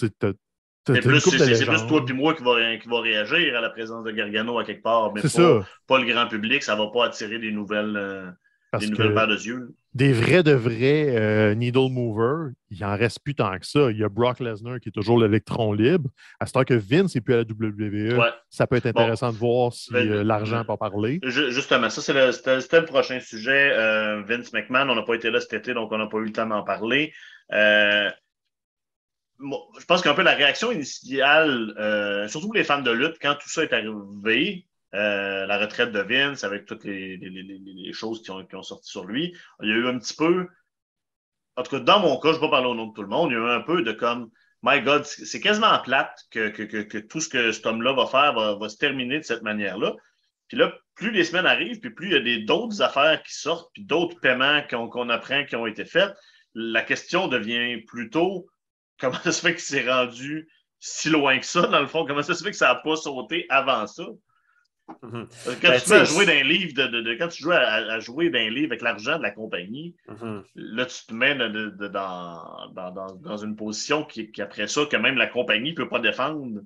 C'est plus, plus, toi et moi qui va, qui va réagir à la présence de Gargano à quelque part, mais pas, pas, le grand public. Ça ne va pas attirer des nouvelles, euh, des nouvelles paires de yeux des vrais de vrais euh, needle movers, il en reste plus tant que ça. Il y a Brock Lesnar qui est toujours l'électron libre. À ce temps que Vince n'est plus à la WWE, ça peut être intéressant de voir si ben, euh, l'argent pas parlé. Justement, ça, c'était le, prochain sujet. Euh, Vince McMahon, on n'a pas été là cet été, donc on n'a pas eu le temps d'en parler. je pense qu'un peu la réaction initiale, surtout pour les fans de lutte, quand tout ça est arrivé, euh, la retraite de Vince avec toutes les, choses qui ont, sorti sur lui. Il y a eu un petit peu, en tout cas dans mon cas, je ne vais pas parler au nom de tout le monde, il y a eu un peu de comme, my God, c'est quasiment plate que, tout ce que cet homme-là va faire va, se terminer de cette manière-là. Puis là, plus les semaines arrivent, puis plus il y a d'autres affaires qui sortent, puis d'autres paiements qu'on apprend qui ont été faits, la question devient plutôt comment ça se fait qu'il s'est rendu si loin que ça, dans le fond? Comment ça se fait que ça n'a pas sauté avant ça? Mhm. Quand, ben, tu jouer d'un livre de, quand tu joues à, jouer d'un livre avec l'argent de la compagnie, mhm. là, tu te mets dans, dans, une position qui, après ça, que même la compagnie ne peut pas défendre.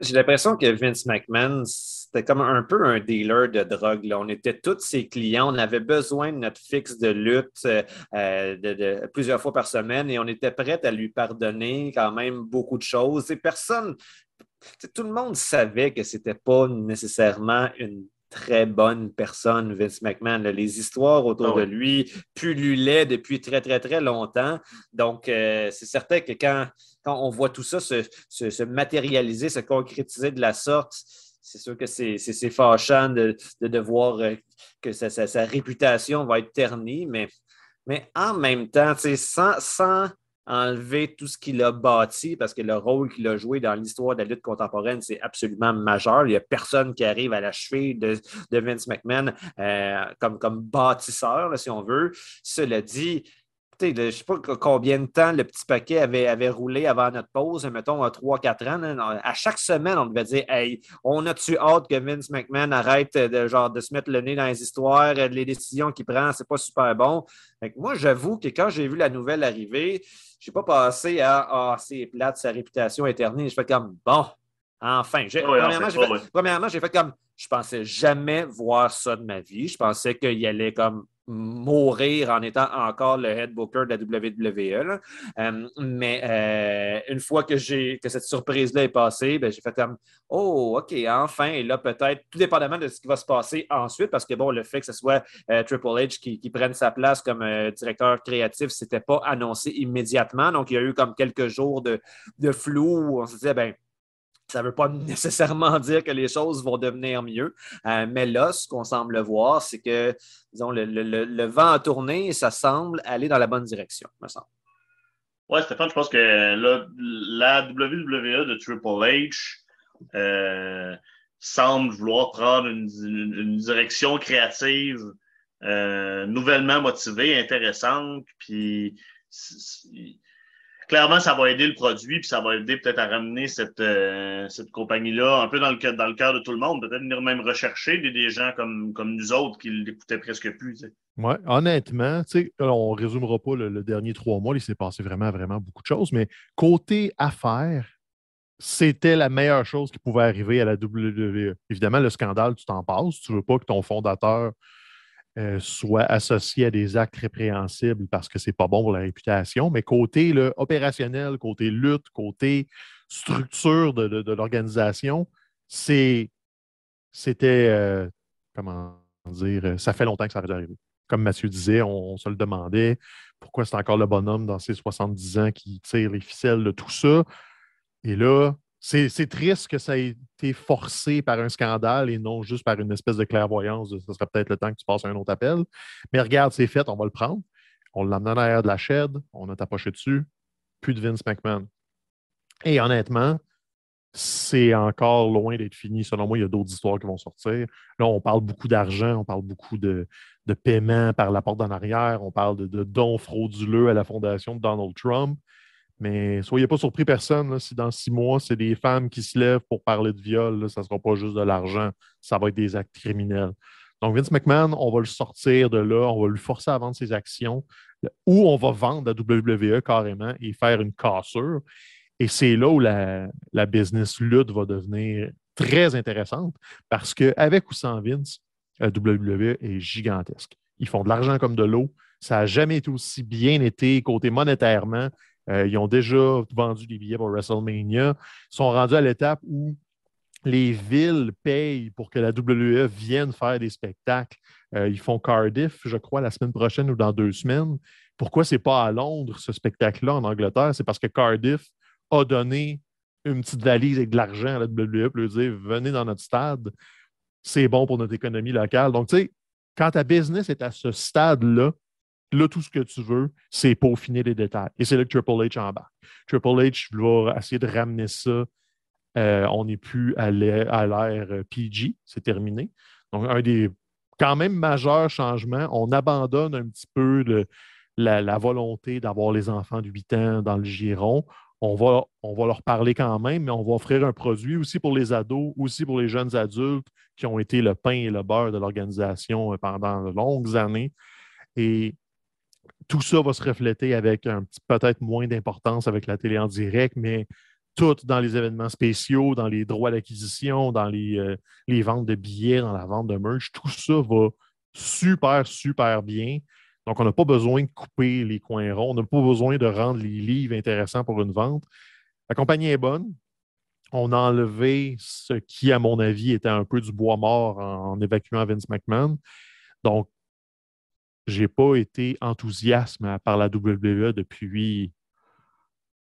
J'ai l'impression que Vince McMahon, c'était comme un peu un dealer de drogue. Là. On était tous ses clients. On avait besoin de notre fixe de lutte euh, de, plusieurs fois par semaine et on était prêt à lui pardonner quand même beaucoup de choses. Et personne, tout le monde savait que c'était pas nécessairement une très bonne personne, Vince McMahon. Les histoires autour ah de lui pullulaient depuis très, très, très longtemps. Donc, euh, c'est certain que quand, quand on voit tout ça se, matérialiser, se concrétiser de la sorte, c'est sûr que c'est fâchant de, de, voir euh, que sa, sa, réputation va être ternie, mais, mais en même temps, sans, sans enlever tout ce qu'il a bâti parce que le rôle qu'il a joué dans l'histoire de la lutte contemporaine, c'est absolument majeur. Il n'y a personne qui arrive à la cheville de, Vince McMahon euh, comme, comme bâtisseur, si on veut. Cela dit, je ne sais pas combien de temps le petit paquet avait, avait roulé avant notre pause, mettons 3-4 ans. à chaque semaine, on devait dire Hey, on a-tu hâte que Vince McMahon arrête de, genre, de se mettre le nez dans les histoires, les décisions qu'il prend, c'est pas super bon. moi, j'avoue que quand j'ai vu la nouvelle arriver, je n'ai pas passé à Ah, c'est plate, sa réputation éternelle. Je fais comme Bon, enfin. premièrement, j'ai fait, comme je pensais jamais voir ça de ma vie. Je pensais qu'il allait comme mourir en étant encore le head booker de la WWE. Euh, mais euh, une fois que, que cette surprise-là est passée, ben, j'ai fait comme Oh, OK, enfin. Et là, peut-être, tout dépendamment de ce qui va se passer ensuite, parce que bon, le fait que ce soit euh, Triple H qui, prenne sa place comme directeur créatif, ce n'était pas annoncé immédiatement. Donc, il y a eu comme quelques jours de, de flou où on se disait, ben, ça ne veut pas nécessairement dire que les choses vont devenir mieux. Euh, mais là, ce qu'on semble voir, c'est que, disons, le, vent a tourné et ça semble aller dans la bonne direction, me semble. Oui, Stéphane, je pense que la WWE de Triple H euh, semble vouloir prendre une, direction créative euh, nouvellement motivée, intéressante. Puis clairement, ça va aider le produit, puis ça va aider peut-être à ramener cette, euh, compagnie-là un peu dans le, dans le cœur de tout le monde, peut-être venir même rechercher des, gens comme, nous autres qui l'écoutaient presque plus. Oui, honnêtement, on ne résumera pas le, dernier trois mois, il s'est passé vraiment, vraiment beaucoup de choses, mais côté affaires, c'était la meilleure chose qui pouvait arriver à la WWE. Évidemment, le scandale, tu t'en passes. Tu ne veux pas que ton fondateur euh, soit associé à des actes répréhensibles parce que ce n'est pas bon pour la réputation, mais côté opérationnel, côté lutte, côté structure de, l'organisation, c'était, euh, comment dire, euh, ça fait longtemps que ça arrivé. Comme Mathieu disait, on, se le demandait, pourquoi c'est encore le bonhomme dans ses 70 ans qui tire les ficelles de tout ça? Et là, c'est triste que ça ait été forcé par un scandale et non juste par une espèce de clairvoyance. ce serait peut-être le temps que tu passes un autre appel. Mais regarde, c'est fait, on va le prendre. On l'a amené en arrière de la shed, on a tapoché dessus. Plus de Vince McMahon. Et honnêtement, c'est encore loin d'être fini. Selon moi, il y a d'autres histoires qui vont sortir. Là, on parle beaucoup d'argent, on parle beaucoup de, de paiement par la porte d'en arrière, on parle de dons frauduleux à la fondation de Donald Trump. Mais soyez pas surpris, personne, si dans six mois, c'est des femmes qui se lèvent pour parler de viol, ça ne sera pas juste de l'argent, ça va être des actes criminels. Donc, Vince McMahon, on va le sortir de là, on va lui forcer à vendre ses actions, ou on va vendre la WWE carrément et faire une cassure. Et c'est là où la, business lutte va devenir très intéressante parce qu'avec ou sans Vince, la WWE est gigantesque. Ils font de l'argent comme de l'eau. Ça n'a jamais été aussi bien été côté monétairement euh, ils ont déjà vendu des billets pour WrestleMania. Ils sont rendus à l'étape où les villes payent pour que la WWE vienne faire des spectacles. Euh, ils font Cardiff, je crois, la semaine prochaine ou dans deux semaines. Pourquoi ce n'est pas à Londres, ce spectacle-là, en Angleterre? C'est parce que Cardiff a donné une petite valise avec de l'argent à la WWE pour lui dire venez dans notre stade, c'est bon pour notre économie locale. Donc, tu sais, quand ta business est à ce stade-là, Là, tout ce que tu veux, c'est peaufiner les détails. Et c'est là que Triple H bas. Triple H va essayer de ramener ça. Euh, on n'est plus à l'ère euh, PG, c'est terminé. Donc, un des quand même majeurs changements, on abandonne un petit peu la, volonté d'avoir les enfants de 8 ans dans le giron. On va, on va leur parler quand même, mais on va offrir un produit aussi pour les ados, aussi pour les jeunes adultes qui ont été le pain et le beurre de l'organisation euh, pendant de longues années. Et tout ça va se refléter avec peut-être moins d'importance avec la télé en direct, mais tout dans les événements spéciaux, dans les droits d'acquisition, dans les, euh, les, ventes de billets, dans la vente de merch, tout ça va super, super bien. Donc, on n'a pas besoin de couper les coins ronds, on n'a pas besoin de rendre les livres intéressants pour une vente. La compagnie est bonne. On a enlevé ce qui, à mon avis, était un peu du bois mort en, en évacuant Vince McMahon. Donc, j'ai pas été enthousiaste par la WWE depuis,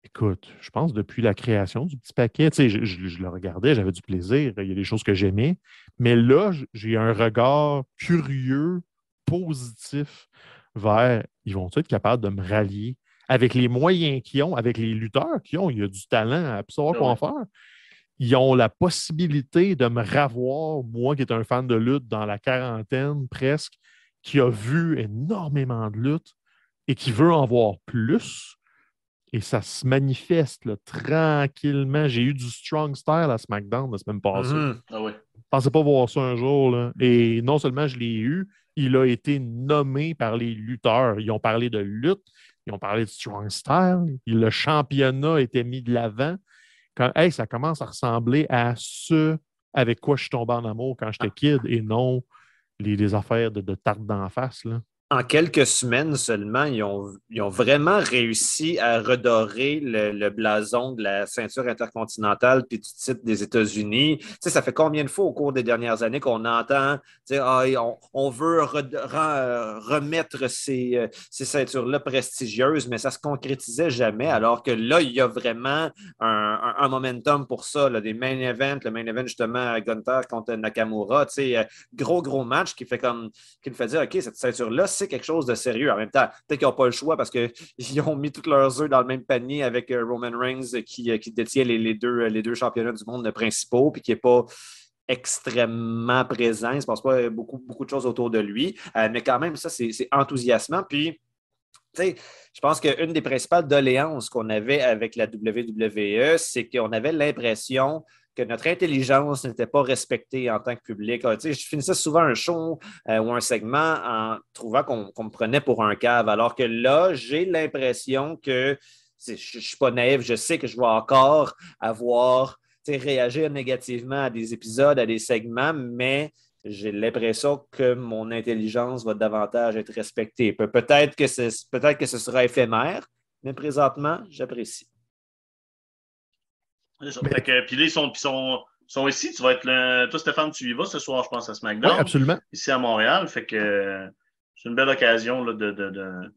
écoute, je pense depuis la création du petit paquet. Tu sais, je, le regardais, j'avais du plaisir, il y a des choses que j'aimais. Mais là, j'ai un regard curieux, positif vers ils vont être capables de me rallier avec les moyens qu'ils ont, avec les lutteurs qu'ils ont? Il y a du talent à savoir quoi en faire. Ils ont la possibilité de me ravoir, moi qui est un fan de lutte dans la quarantaine presque, qui a vu énormément de luttes et qui veut en voir plus. Et ça se manifeste tranquillement. J'ai eu du strong style à SmackDown la semaine passée. Ah Je ne pensais pas voir ça un jour. Et non seulement je l'ai eu, il a été nommé par les lutteurs. Ils ont parlé de lutte, ils ont parlé de strong style. Le championnat a été mis de l'avant. Quand, ça commence à ressembler à ce avec quoi je suis tombé en amour quand j'étais kid et non les, affaires de, de tarte d'en face. Là. En quelques semaines seulement, ils ont, vraiment réussi à redorer le, blason de la ceinture intercontinentale puis du titre des États-Unis. Tu sais, ça fait combien de fois au cours des dernières années qu'on entend dire ah, on, veut remettre ces, ces ceintures-là prestigieuses, mais ça ne se concrétisait jamais, alors que là, il y a vraiment un, momentum pour ça, là, des main events, le main event justement Gunther contre Nakamura, tu sais, gros, gros match qui fait comme qui me fait dire OK, cette ceinture-là, c'est quelque chose de sérieux. En même temps, peut-être qu'ils n'ont pas le choix parce qu'ils ont mis tous leurs œufs dans le même panier avec euh, Roman Reigns qui, euh, détient les, deux, les deux championnats du monde principaux, puis qui n'est pas extrêmement présent. Il ne se passe pas beaucoup, beaucoup de choses autour de lui. Euh, mais quand même, ça, c'est enthousiasmant. Puis, je pense qu'une des principales doléances qu'on avait avec la WWE, c'est qu'on avait l'impression que notre intelligence n'était pas respectée en tant que public. Ah, je finissais souvent un show euh, ou un segment en trouvant qu'on me prenait pour un cave, alors que là, j'ai l'impression que je ne suis pas naïf, je sais que je vais encore avoir réagir négativement à des épisodes, à des segments, mais j'ai l'impression que mon intelligence va davantage être respectée. Peut-être que, peut que ce sera éphémère, mais présentement, j'apprécie puis là, ils sont, sont, ici. Tu vas être le... Toi, Stéphane, tu y vas ce soir, je pense, à SmackDown. Oui, absolument. Ici à Montréal. Fait que c'est une belle occasion là, de, de, de,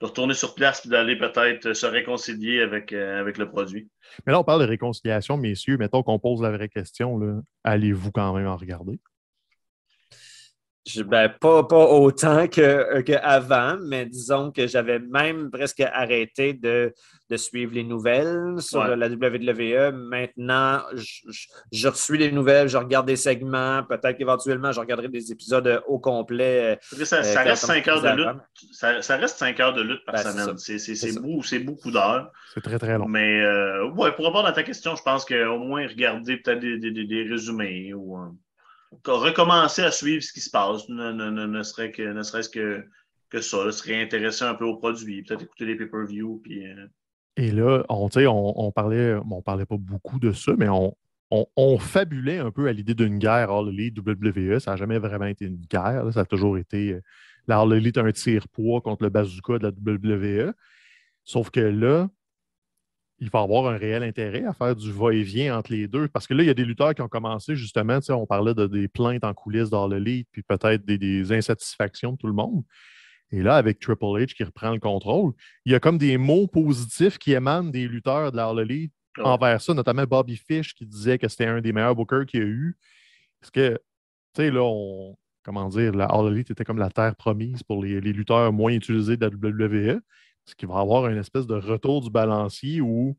retourner sur place et d'aller peut-être se réconcilier avec, euh, avec le produit. Mais là, on parle de réconciliation, messieurs. Mettons qu'on pose la vraie question. Allez-vous quand même en regarder? Ben, pas, pas autant qu'avant, mais disons que j'avais même presque arrêté de, de suivre les nouvelles sur la WWE. Maintenant, je, je, reçois les nouvelles, je regarde des segments, peut-être qu'éventuellement, je regarderai des épisodes au complet. Ça, euh, reste 5 heures de lutte. Ça, reste 5 heures de lutte par ben, semaine. C'est beaucoup, d'heures. C'est très, très long. Mais euh, ouais, pour répondre à ta question, je pense qu'au moins regarder peut-être des, des, des, résumés ou recommencer à suivre ce qui se passe, ne, ne, ne, serait que, ne serait-ce que, que ça, serait intéressé un peu au produit, peut-être écouter les pay-per-view. Puis, euh. Et là, on, on, on parlait, on parlait pas beaucoup de ça, mais on, on, fabulait un peu à l'idée d'une guerre All Elite WWE. Ça n'a jamais vraiment été une guerre. Ça a toujours été euh, la All Elite un tire-poids contre le bazooka de la WWE. Sauf que là, il va avoir un réel intérêt à faire du va-et-vient entre les deux. Parce que là, il y a des lutteurs qui ont commencé justement, on parlait de des plaintes en coulisses dans le lead, puis peut-être des, insatisfactions de tout le monde. Et là, avec Triple H qui reprend le contrôle, il y a comme des mots positifs qui émanent des lutteurs de la Elite envers ça, notamment Bobby Fish qui disait que c'était un des meilleurs bookers qu'il y a eu. Parce que, tu sais, là, on, comment dire, la All Elite était comme la terre promise pour les, les lutteurs moins utilisés de la WWE ce qui va avoir une espèce de retour du balancier où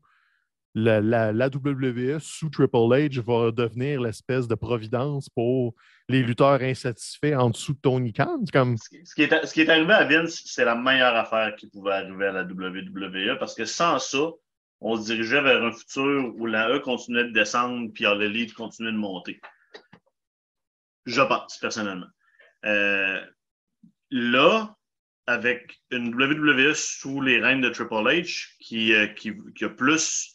la, la, WWE sous Triple H va devenir l'espèce de providence pour les lutteurs insatisfaits en dessous de Tony Khan. Comme... Ce, qui est, ce, qui est, arrivé à Vince, c'est la meilleure affaire qui pouvait arriver à la WWE parce que sans ça, on se dirigeait vers un futur où la E continuait de descendre puis l'élite continuait de monter. Je pense, personnellement. Euh, là, avec une WWE sous les règnes de Triple H qui, euh, qui, a plus,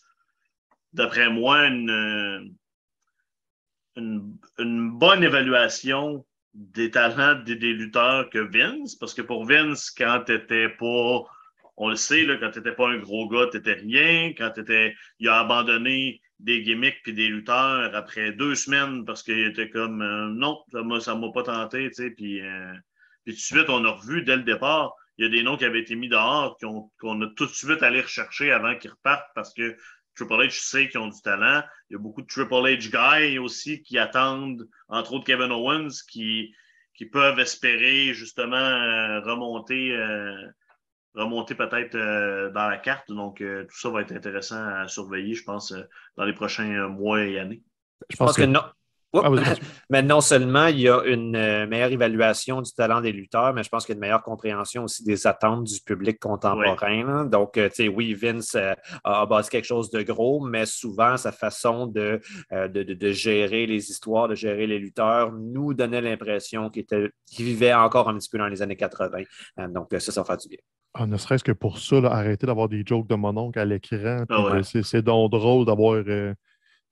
d'après moi, une, une, bonne évaluation des talents des, lutteurs que Vince. Parce que pour Vince, quand tu n'étais pas, on le sait, là, quand tu n'étais pas un gros gars, tu n'étais rien. Quand étais, il a abandonné des gimmicks puis des lutteurs après deux semaines parce qu'il était comme euh, non, ça ne m'a pas tenté. Puis, euh, puis tout de suite, on a revu dès le départ, il y a des noms qui avaient été mis dehors, qu'on a tout de suite allé rechercher avant qu'ils repartent parce que Triple H sait qu'ils ont du talent. Il y a beaucoup de Triple H guys aussi qui attendent, entre autres Kevin Owens, qui, qui peuvent espérer justement euh, remonter, euh, remonter peut-être euh, dans la carte. Donc, tout ça va être intéressant à surveiller, je pense, dans les prochains mois et années. Je pense, que non. Ah, mais non seulement il y a une euh, meilleure évaluation du talent des lutteurs, mais je pense qu'il y a une meilleure compréhension aussi des attentes du public contemporain. Donc, euh, tu sais, oui, Vince euh, a bâti quelque chose de gros, mais souvent, sa façon de, de, gérer les histoires, de gérer les lutteurs, nous donnait l'impression qu'il vivait encore un petit peu dans les années 80. donc, ça, ça fait du bien. Ah, ne serait-ce que pour ça, arrêter d'avoir des jokes de mon oncle à l'écran. Ah c'est donc drôle d'avoir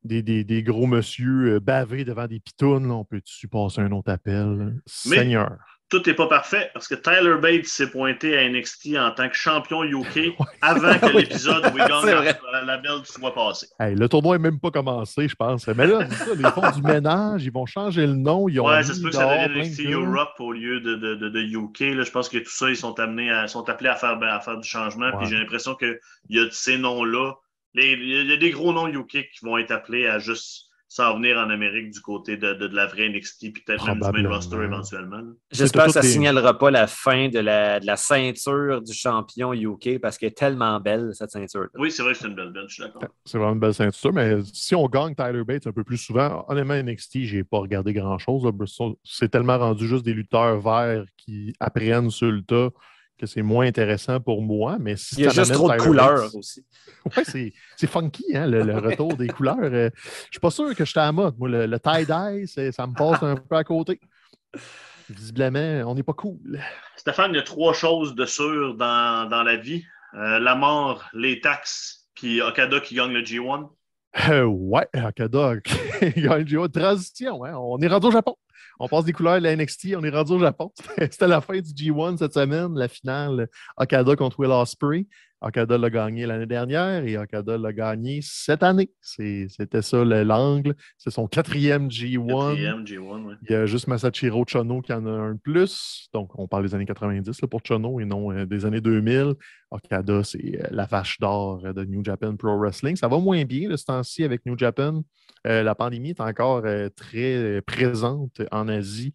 des, gros monsieur euh, bavés devant des pitounes, on peut-tu passer un autre appel? Seigneur. tout n'est pas parfait parce que Tyler Bates s'est pointé à NXT en tant que champion UK avant que l'épisode où il gagne la, la, belle soit passé. le tournoi n'est même pas commencé, je pense. Mais là, ça, ils font du ménage, ils vont changer le nom. Ils ont ouais, ça se peut que ça devienne NXT Europe au lieu de, de, de, UK. Là, je pense que tout ça, ils sont, amenés à, sont appelés à faire, à faire du changement. Puis j'ai l'impression qu'il y a ces noms-là. Il y a des gros noms UK qui vont être appelés à juste s'en venir en Amérique du côté de, de, la vraie NXT, puis peut-être même du main roster éventuellement. J'espère que ça ne signalera pas la fin de la, de la, ceinture du champion UK parce qu'elle est tellement belle, cette ceinture. Oui, c'est vrai que c'est une belle belle, je suis d'accord. C'est vraiment une belle ceinture, mais si on gagne Tyler Bates un peu plus souvent, honnêtement, NXT, je n'ai pas regardé grand-chose. C'est tellement rendu juste des lutteurs verts qui apprennent sur le tas que c'est moins intéressant pour moi. Mais si Il y a juste trop de couleurs aussi. Oui, c'est funky, hein, le, retour des couleurs. Euh, je ne suis pas sûr que je suis à la mode. Moi, le, tie-dye, ça me passe un peu à côté. Visiblement, on n'est pas cool. Stéphane, il y a trois choses de sûr dans, dans la vie. Euh, la mort, les taxes, puis Okada qui gagne le G1. Euh, ouais, Okada qui gagne le G1. Transition, hein? on est rendu au Japon. On passe des couleurs de la NXT, on est rendu au Japon. C'était la fin du G1 cette semaine, la finale Okada contre Will Ospreay. Okada l'a gagné l'année dernière et Okada l'a gagné cette année. C'était ça l'angle. C'est son quatrième G1. Quatrième G1 Il y a juste Masachiro Chono qui en a un de plus. Donc, on parle des années 90 pour Chono et non euh, des années 2000. Okada, c'est euh, la vache d'or de New Japan Pro Wrestling. Ça va moins bien ce temps-ci avec New Japan. Euh, la pandémie est encore très présente en Asie.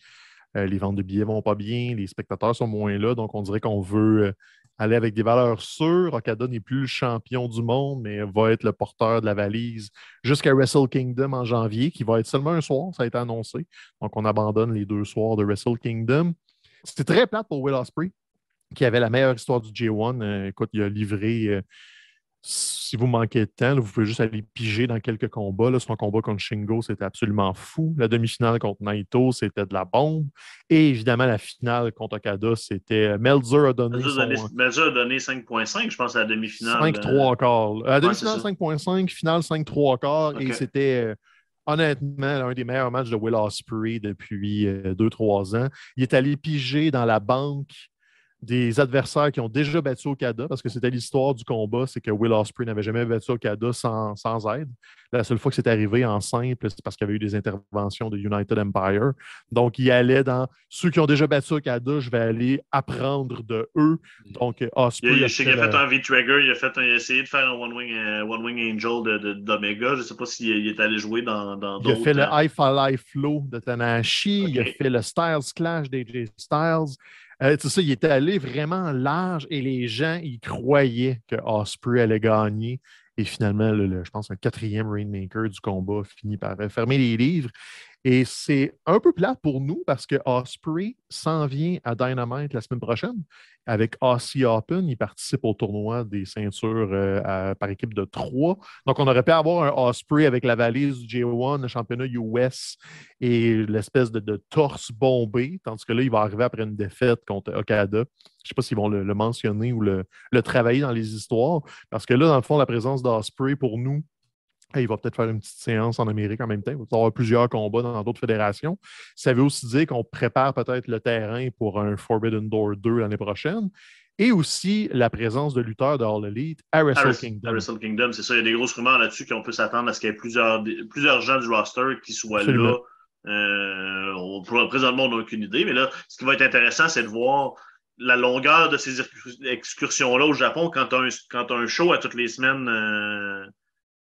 les ventes de billets vont pas bien, les spectateurs sont moins là, donc on dirait qu'on veut aller avec des valeurs sûres. Okada n'est plus le champion du monde, mais va être le porteur de la valise jusqu'à Wrestle Kingdom en janvier, qui va être seulement un soir, ça a été annoncé. Donc, on abandonne les deux soirs de Wrestle Kingdom. C'était très plate pour Will Ospreay, qui avait la meilleure histoire du J1. Euh, écoute, il a livré euh, si vous manquez de temps, vous pouvez juste aller piger dans quelques combats. Là, son combat contre Shingo, c'était absolument fou. La demi-finale contre Naito, c'était de la bombe. Et évidemment, la finale contre Okada, c'était euh, Melzer a donné. Melzer, a donné 5.5, je pense, à la demi-finale. 5-3 euh, quarts. La demi-finale, 5.5, finale 5-3 quarts. Et c'était. Euh, honnêtement, un des meilleurs matchs de Will Ospreay depuis 2-3 ans. Il est allé piger dans la banque des adversaires qui ont déjà battu Okada, parce que c'était l'histoire du combat, c'est que Will Ospreay n'avait jamais battu Okada sans, sans, aide. La seule fois que c'est arrivé en simple, c'est parce qu'il y avait eu des interventions de United Empire. Donc, il allait dans ceux qui ont déjà battu Okada, je vais aller apprendre de eux. Donc, Ospreay. Il, a, fait, un V-Trigger, il, a fait a essayé de faire un One Wing, euh, one wing Angel d'Omega. Je ne sais pas s'il est allé jouer dans d'autres. il a fait le euh, High Life Flow de Tanahashi, il a fait le Styles Clash d'AJ Styles. Euh, ça, il était allé vraiment large et les gens, ils croyaient que Osprey allait gagner. Et finalement, je pense, un quatrième Rainmaker du combat finit par fermer les livres. Et c'est un peu plat pour nous parce que Osprey s'en vient à Dynamite la semaine prochaine avec Aussie Open. Il participe au tournoi des ceintures euh, par équipe de trois. Donc, on aurait pu avoir un Osprey avec la valise du J1, le championnat US et l'espèce de, torse bombé, tandis que là, il va arriver après une défaite contre Okada. Je ne sais pas s'ils vont le, mentionner ou le, le, travailler dans les histoires, parce que là, dans le fond, la présence d'Osprey pour nous, il va peut-être faire une petite séance en Amérique en même temps. Il va y avoir plusieurs combats dans d'autres fédérations. Ça veut aussi dire qu'on prépare peut-être le terrain pour un Forbidden Door 2 l'année prochaine. Et aussi la présence de lutteurs de All Elite à Wrestle Kingdom. Wrestle Kingdom, c'est ça. Il y a des grosses rumeurs là-dessus qu'on peut s'attendre à ce qu'il y ait plusieurs, plusieurs gens du roster qui soient là. Euh, on, présentement, on n'a aucune idée, mais là, ce qui va être intéressant, c'est de voir la longueur de ces excursions-là au Japon quand tu as, un show à toutes les semaines. Euh,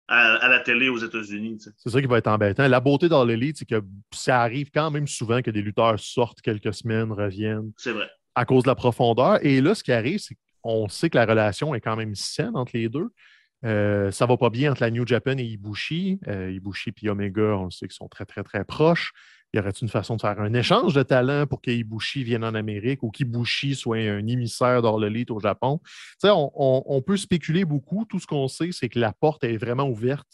à, la télé aux États-Unis. C'est ça qui va être embêtant. La beauté dans l'élite, c'est que ça arrive quand même souvent que des lutteurs sortent quelques semaines, reviennent. C'est vrai. À cause de la profondeur. Et là, ce qui arrive, c'est qu'on sait que la relation est quand même saine entre les deux. Euh, ça va pas bien entre la New Japan et Ibushi. Euh, Ibushi et Omega, on sait qu'ils sont très, très, très proches. Y aurait-il une façon de faire un échange de talent pour qu'Ibushi vienne en Amérique ou qu'Ibushi soit un émissaire d'Orlolite au Japon? On, on, peut spéculer beaucoup. Tout ce qu'on sait, c'est que la porte est vraiment ouverte.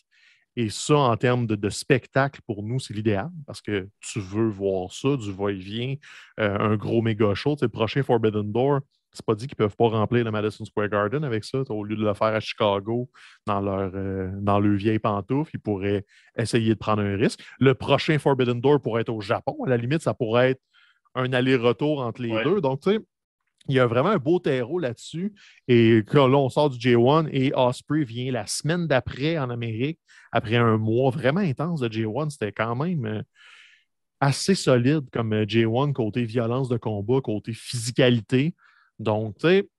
Et ça, en termes de, spectacle, pour nous, c'est l'idéal parce que tu veux voir ça, du va-et-vient, euh, un gros méga show. le prochain Forbidden Door, c'est pas dit qu'ils peuvent pas remplir le Madison Square Garden avec ça. Au lieu de le faire à Chicago, dans leur, euh, dans le vieille pantoufle, ils pourraient essayer de prendre un risque. Le prochain Forbidden Door pourrait être au Japon. À la limite, ça pourrait être un aller-retour entre les Ouais. deux. Donc, tu sais, il y a vraiment un beau terreau là-dessus. Et là, on sort du J1 et Osprey vient la semaine d'après en Amérique, après un mois vraiment intense de J1. C'était quand même euh, assez solide comme euh, J1 côté violence de combat, côté physicalité. Donc, tu sais,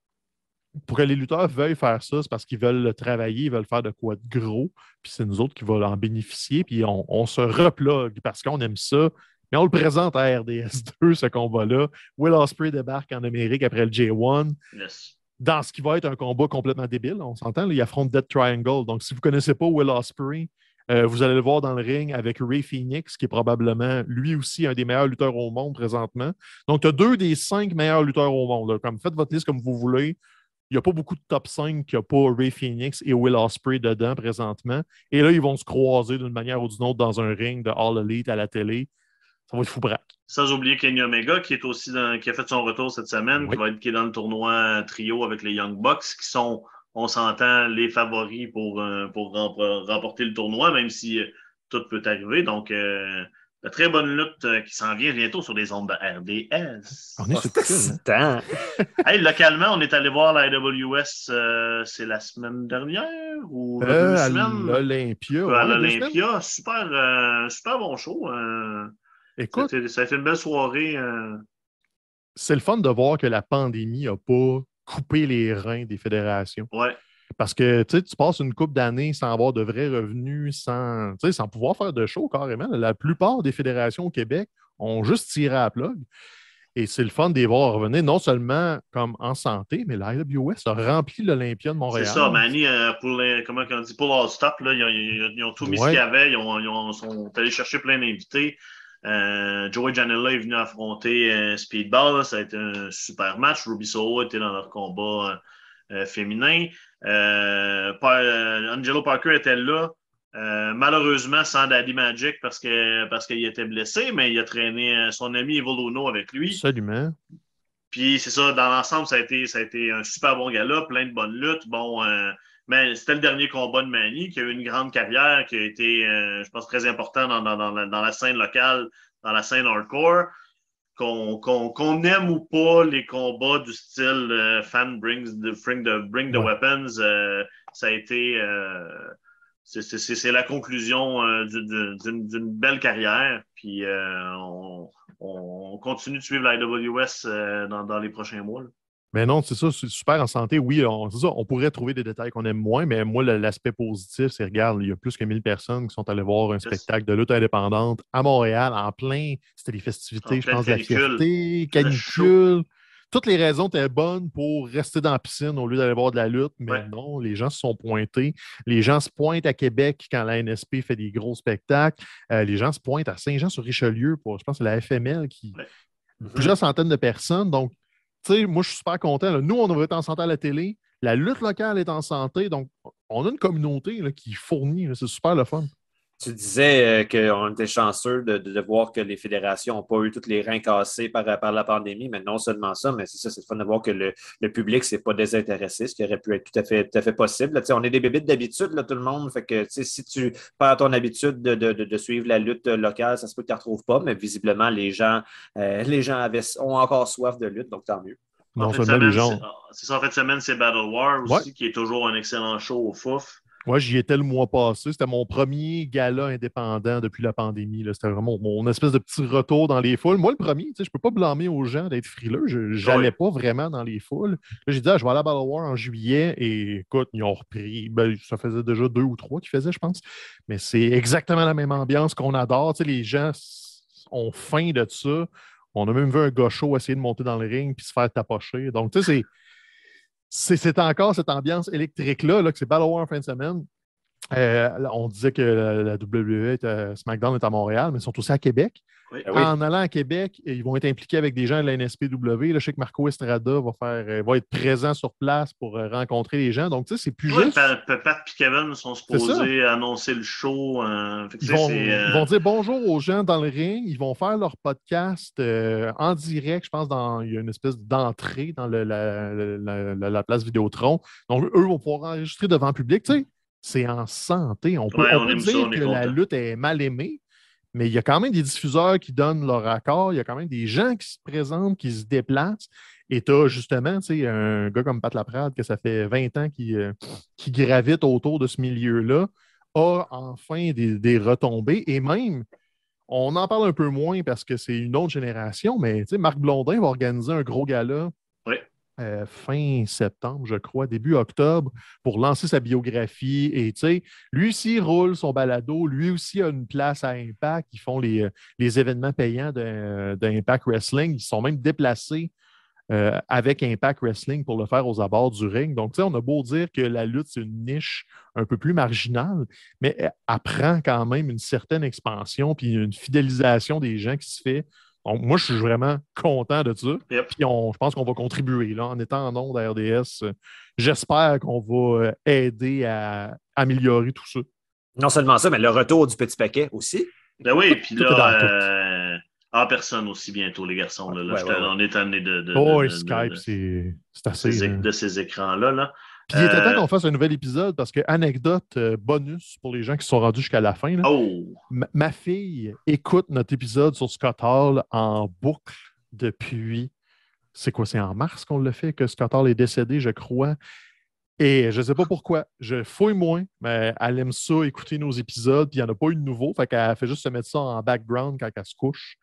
pour que les lutteurs veuillent faire ça, c'est parce qu'ils veulent le travailler, ils veulent faire de quoi de gros. Puis c'est nous autres qui va en bénéficier. Puis on, on se replogue parce qu'on aime ça. Mais on le présente à RDS2, ce combat-là. Will Ospreay débarque en Amérique après le J1 Yes. dans ce qui va être un combat complètement débile. On s'entend, il affronte Dead Triangle. Donc, si vous ne connaissez pas Will Ospreay, euh, vous allez le voir dans le ring avec Ray Phoenix, qui est probablement lui aussi un des meilleurs lutteurs au monde présentement. Donc, tu as deux des cinq meilleurs lutteurs au monde. là. Comme, faites votre liste comme vous voulez. Il n'y a pas beaucoup de top 5 qui n'a pas Ray Phoenix et Will Ospreay dedans présentement. Et là, ils vont se croiser d'une manière ou d'une autre dans un ring de All Elite à la télé. Ça va être fou braque. Sans oublier Kenny Omega, qui est aussi dans- qui a fait son retour cette semaine, Oui. qui va être qui est dans le tournoi trio avec les Young Bucks, qui sont, on s'entend, les favoris pour, euh, pour rem- remporter le tournoi, même si euh, tout peut arriver. Donc, euh, de très bonne lutte euh, qui s'en vient bientôt sur les ondes de RDS. On est sur le. Hey, localement, on est allé voir la AWS, euh, c'est la semaine dernière ou il y a Euh, deux à l'Olympia. à ouais, l'Olympia. Super, euh, super bon show. euh. Écoute, ça a été une belle soirée. euh. c'est le fun de voir que la pandémie n'a pas coupé les reins des fédérations. Ouais. Parce que tu passes une couple d'années sans avoir de vrais revenus, sans, sans pouvoir faire de show carrément. La plupart des fédérations au Québec ont juste tiré à la plug. Et c'est le fun de les voir revenir, non seulement comme en santé, mais l'IWS a rempli l'Olympia de C'est Montréal. ça, Manny, euh, pour les, comment on dit, pour leur stop, là, ils, ont, ils- ils ont tout mis ce qu'il y avait. Ils, ont, ils ont- sont allés chercher plein d'invités. Euh, Joey Janela est venu affronter euh, Speedball. là. Ça a été un super match. Ruby Soho était dans leur combat euh, féminin. Angelo Parker était là. Euh, malheureusement, sans Daddy Magic parce que parce qu'il était blessé, mais il a traîné son ami Evil avec lui. Absolument. Puis c'est ça, dans l'ensemble, ça a été, ça a été un super bon gala, plein de bonnes luttes. Bon, euh, mais c'était le dernier combat de Manny, qui a eu une grande carrière, qui a été, euh, je pense, très important dans, dans, dans la, dans la scène locale, dans la scène hardcore. Qu'on aime ou pas les combats du style euh, fan brings the, bring the, bring the weapons, euh, ça a été. c'est- la conclusion du- du- d'une belle carrière. Puis on, on continue de suivre la IWS dans, dans les prochains mois. là. Mais non, c'est ça, c'est super en santé. Oui, on, ça, on pourrait trouver des détails qu'on aime moins, mais moi, l'aspect positif, c'est, regarde, il y a plus que 1000 personnes qui sont allées voir un spectacle de lutte indépendante à Montréal, en plein, c'était les festivités, En je pense, de la fierté, canicule. Toutes les raisons étaient bonnes pour rester dans la piscine au lieu d'aller voir de la lutte, mais Ouais. non, les gens se sont pointés. Les gens se pointent à Québec quand la NSP fait des gros spectacles. Euh, les gens se pointent à Saint-Jean-sur-Richelieu pour, je pense, la FML qui, Ouais. plusieurs centaines de personnes. Donc, moi, je suis super content. Nous, on devrait être en santé à la télé. La lutte locale est en santé. Donc, on a une communauté qui fournit. C'est super le fun. Tu disais euh, qu'on était chanceux de, de- de voir que les fédérations n'ont pas eu tous les reins cassés par, par la pandémie, mais non seulement ça, mais c'est ça, c'est le fun de voir que le, le public ne s'est pas désintéressé, ce qui aurait pu être tout à fait, tout à fait possible. Là, tu sais, on est des bébites d'habitude, là, tout le monde. Fait que tu sais, si tu perds ton habitude de, de- de- de suivre la lutte locale, ça se peut que tu ne retrouves pas, mais visiblement, les gens, euh, les gens avaient, ont encore soif de lutte, donc tant mieux. En Non seulement les semaine, gens. c'est- C'est ça, en fait, semaine, c'est Battle War aussi, Ouais. qui est toujours un excellent show au Fouf. Moi, j'y étais le mois passé. C'était mon premier gala indépendant depuis la pandémie. C'était vraiment mon espèce de petit retour dans les foules. Moi, le premier, tu sais, je peux pas blâmer aux gens d'être frileux. Je n'allais pas vraiment dans les foules. Là, j'ai dit, ah, je vais aller à Battle War en juillet. Et écoute, ils ont repris. Ben, ça faisait déjà deux ou trois qu'ils faisaient, je pense. Mais c'est exactement la même ambiance qu'on adore. Tu sais, les gens ont faim de ça. On a même vu un chaud essayer de monter dans le ring puis se faire tapocher. Donc, tu sais, c'est c'est encore cette ambiance électrique-là, là, que c'est Battle War en fin de semaine. Euh, on disait que la, la WWE, est à- SmackDown est à Montréal, mais ils sont aussi à Québec. Oui. Ah oui. En allant à Québec, ils vont être impliqués avec des gens de la NSPW. Là, je sais que Marco Estrada va, faire, euh, va être présent sur place pour euh, rencontrer les gens. Donc, tu sais, c'est plus juste. Pat, et Kevin sont supposés annoncer le show. euh, Ils vont, c'est, euh, ils vont dire bonjour aux gens dans le ring. Ils vont faire leur podcast euh, en direct. Je pense dans, il y a une espèce d'entrée dans le- la, la- la- la place Vidéotron. Donc, eux vont pouvoir enregistrer devant le public. Tu sais, c'est en santé. On peut, Ouais, on on peut aime ça, dire on que la lutte est mal aimée, mais il y a quand même des diffuseurs qui donnent leur accord, il y a quand même des gens qui se présentent, qui se déplacent. Et tu as justement un gars comme Pat Laprade, que ça fait 20 ans qui, euh, qui gravite autour de ce milieu-là, a enfin des, des, retombées. Et même, on en parle un peu moins parce que c'est une autre génération, mais Marc Blondin va organiser un gros gala euh, fin septembre, je crois, début octobre, pour lancer sa biographie. Et lui aussi roule son balado, lui aussi a une place à Impact. Ils font les, les événements payants d'Impact Wrestling. Ils sont même déplacés euh, avec Impact Wrestling pour le faire aux abords du ring. Donc, on a beau dire que la lutte, c'est une niche un peu plus marginale, mais elle apprend quand même une certaine expansion puis une fidélisation des gens qui se fait moi, je suis vraiment content de ça. Puis je pense qu'on va contribuer là, en étant en ondes à RDS. J'espère qu'on va euh, aider à améliorer tout ça. Non seulement ça, mais le retour du petit paquet aussi. Ben oui, puis là, euh, en personne aussi bientôt, les garçons. Là, on est amené de. de, oh, Skype, c'est assez. De ces écrans-là. Là. Puis il était temps euh, qu'on fasse un nouvel épisode parce que, anecdote euh, bonus pour les gens qui sont rendus jusqu'à la fin. Oh. Ma, fille écoute notre épisode sur Scott Hall en boucle depuis. C'est quoi? C'est en mars qu'on l'a fait que Scott Hall est décédé, je crois. Et je ne sais pas pourquoi. Je fouille moins, mais elle aime ça, écouter nos épisodes, puis il n'y en a pas eu de nouveau. Fait qu'elle fait juste se mettre ça en background quand elle se couche.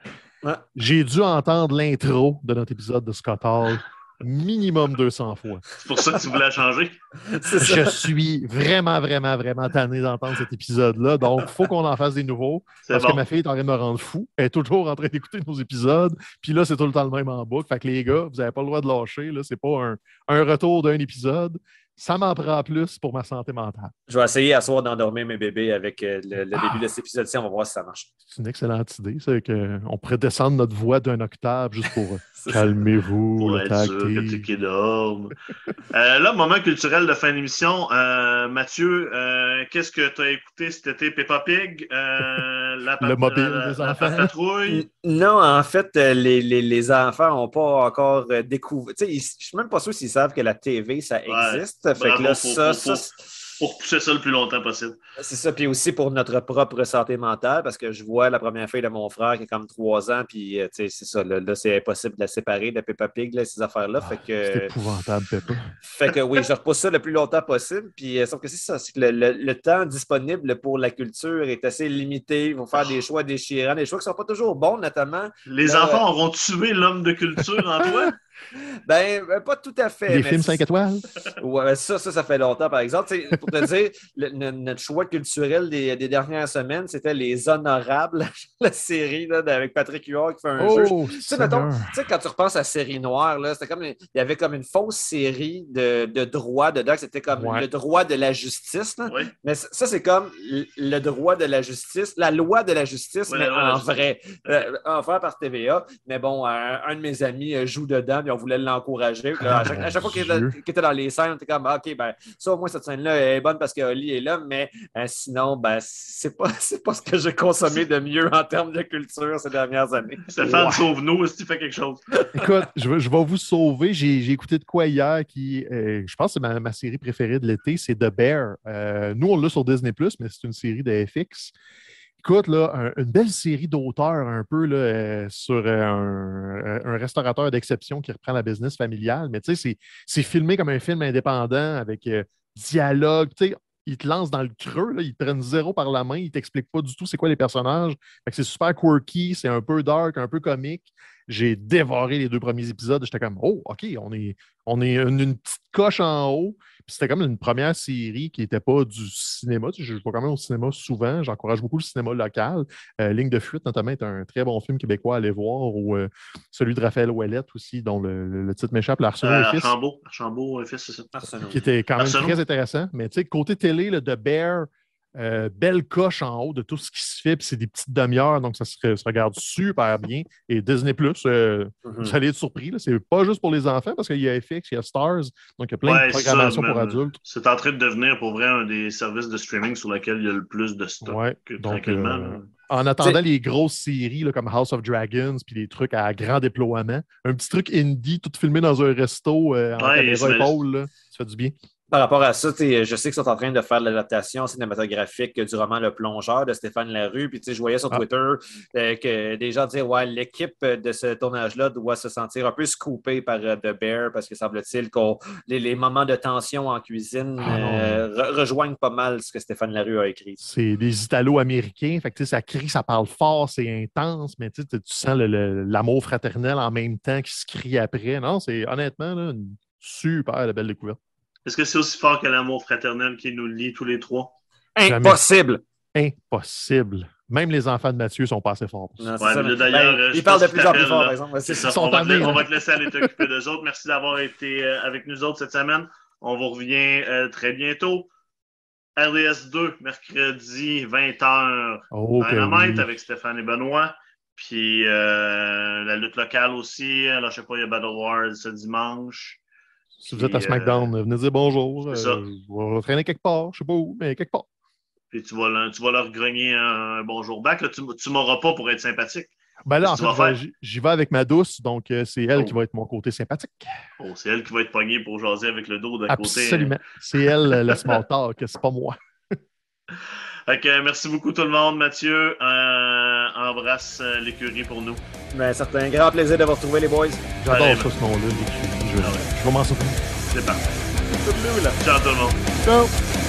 J'ai dû entendre l'intro de notre épisode de Scott Hall minimum 200 fois. C'est pour ça que tu voulais changer? Je suis vraiment, vraiment, vraiment tanné d'entendre cet épisode-là. Donc, il faut qu'on en fasse des nouveaux. Parce que ma fille est en train de me rendre fou. Elle est toujours en train d'écouter nos épisodes. Puis là, c'est tout le temps le même en boucle. Fait que les gars, vous n'avez pas le droit de lâcher. Ce n'est pas un, un retour d'un épisode ça m'en prend plus pour ma santé mentale. Je vais essayer à soir d'endormir mes bébés avec euh, le, début de cet épisode-ci. On va voir si ça marche. C'est une excellente idée, c'est qu'on pourrait descendre notre voix d'un octave juste pour euh, calmez-vous, pour le être sûr que tu euh, là, moment culturel de fin d'émission. Mathieu, qu'est-ce que tu as écouté cet été? Peppa Pig? la le mobile des enfants? patrouille? Non, en fait, les, les, les enfants n'ont pas encore découvert. Je ne suis même pas sûr s'ils savent que la TV, ça existe pour, pousser ça le plus longtemps possible. C'est ça, puis aussi pour notre propre santé mentale, parce que je vois la première fille de mon frère qui a comme trois ans, puis euh, c'est ça, là, c'est impossible de la séparer de Peppa Pig, ces affaires-là. Ah, c'est épouvantable, Peppa. Fait que oui, je repousse ça le plus longtemps possible, puis euh, sauf que c'est ça, c'est que le, temps disponible pour la culture est assez limité. Ils vont faire des choix déchirants, des choix qui ne sont pas toujours bons, notamment. Les enfants auront tué l'homme de culture en toi? Ben, ben, pas tout à fait. Les films 5 étoiles? Ouais, ça, ça, ça fait longtemps, par exemple. pour te dire, notre choix culturel des, des dernières semaines, c'était Les Honorables, la série là, avec Patrick Huard qui fait un jeu. Oh, tu sais, quand tu repenses à Série Noire, c'était comme il y avait comme une fausse série de, de droits dedans, c'était comme le droit de la justice. Mais ça, c'est comme le droit de la justice, la loi de la justice, mais en vrai, euh, en fait par TVA. Mais bon, un, de mes amis euh, joue dedans on voulait l'encourager. À, chaque, fois qu'il était, dans les scènes, on était comme OK, ben, ça au moins cette scène-là est bonne parce que Oli est là, mais euh, sinon, ben, c'est pas, pas ce que j'ai consommé de mieux en termes de culture ces dernières années. Stéphane, sauve-nous si tu fais quelque chose. Écoute, je vais, je vais vous sauver. J'ai écouté de quoi hier qui, euh, je pense que c'est ma, série préférée de l'été, c'est The Bear. Euh, nous, on l'a sur Disney, mais c'est une série de FX. Écoute, une belle série d'auteurs un peu euh, sur euh, euh, un, restaurateur d'exception qui reprend la business familiale. Mais tu sais, c'est filmé comme un film indépendant avec dialogue. Tu sais, il te lance dans le creux, là, il te prennent zéro par la main, il t'explique pas du tout c'est quoi les personnages. C'est super quirky, c'est un peu dark, un peu comique. J'ai dévoré les deux premiers épisodes. J'étais comme, oh, OK, on est, on est une, petite coche en haut. Puis c'était comme une première série qui n'était pas du cinéma. je vais quand même au cinéma souvent. J'encourage beaucoup le cinéma local. Euh, Ligne de fuite, notamment, est un très bon film québécois à aller voir. Ou euh, celui de Raphaël Ouellette aussi, dont le, titre m'échappe, L'Arsenal euh, Archambault. Archambault, fils, c'est ça. Qui était quand même très intéressant. Mais tu sais, côté télé, le The Bear, euh, belle coche en haut de tout ce qui se fait, puis c'est des petites demi-heures, donc ça se, regarde super bien. Et Disney Plus, euh, mm-hmm. vous allez être surpris, c'est pas juste pour les enfants, parce qu'il y a FX, il y a Stars, donc il y a plein de programmations pour adultes. C'est en train de devenir pour vrai un des services de streaming sur lequel il y a le plus de stock. tranquillement. Euh, en attendant les grosses séries comme House of Dragons, puis les trucs à grand déploiement, un petit truc indie, tout filmé dans un resto en caméra épaule, ça fait du bien. Par rapport à ça, je sais qu'ils sont en train de faire l'adaptation cinématographique du roman Le Plongeur de Stéphane Larue. Puis je voyais sur ah. Twitter euh, que des gens disaient Ouais, l'équipe de ce tournage-là doit se sentir un peu scoopée par euh, The Bear parce que semble-t-il que les, moments de tension en cuisine ah, euh, rejoignent pas mal ce que Stéphane Larue a écrit. C'est des Italo-Américains. Fait ça crie, ça parle fort, c'est intense, mais tu sens l'amour fraternel en même temps qui se crie après. Non, c'est honnêtement une super belle découverte. Est-ce que c'est aussi fort que l'amour fraternel qui nous lie tous les trois? Impossible! Impossible. Même les enfants de Mathieu sont pas assez forts. d'ailleurs, ben, ils parlent de plus en plus fort, par exemple. on, va te, on, va te, laisser aller t'occuper d'eux autres. Merci d'avoir été euh, avec nous autres cette semaine. On vous revient euh, très bientôt. RDS 2, mercredi, 20h. Oh, avec Stéphane et Benoît. Puis euh, la lutte locale aussi. Alors, je sais pas, il y a Battle Wars ce dimanche. Si vous êtes à SmackDown, venez dire bonjour. Euh, on va traîner quelque part, je sais pas où, mais quelque part. Puis tu vas, tu vas leur grogner un, bonjour back. Là, tu ne m'auras pas pour être sympathique. Ben là, en fait, j'y vais avec ma douce, donc euh, c'est elle qui oh. va être mon côté sympathique. Oh, c'est elle qui va être pognée pour jaser avec le dos d'un côté. Absolument. C'est elle le small talk, c'est pas moi. Ok, merci beaucoup tout le monde. Mathieu, euh, embrasse l'écurie pour nous. Ben, c'est un grand plaisir de vous retrouver, les boys. J'adore ce nom-là, l'écurie. Je, vais m'en souvenir. C'est parfait. Ciao tout le monde. Ciao.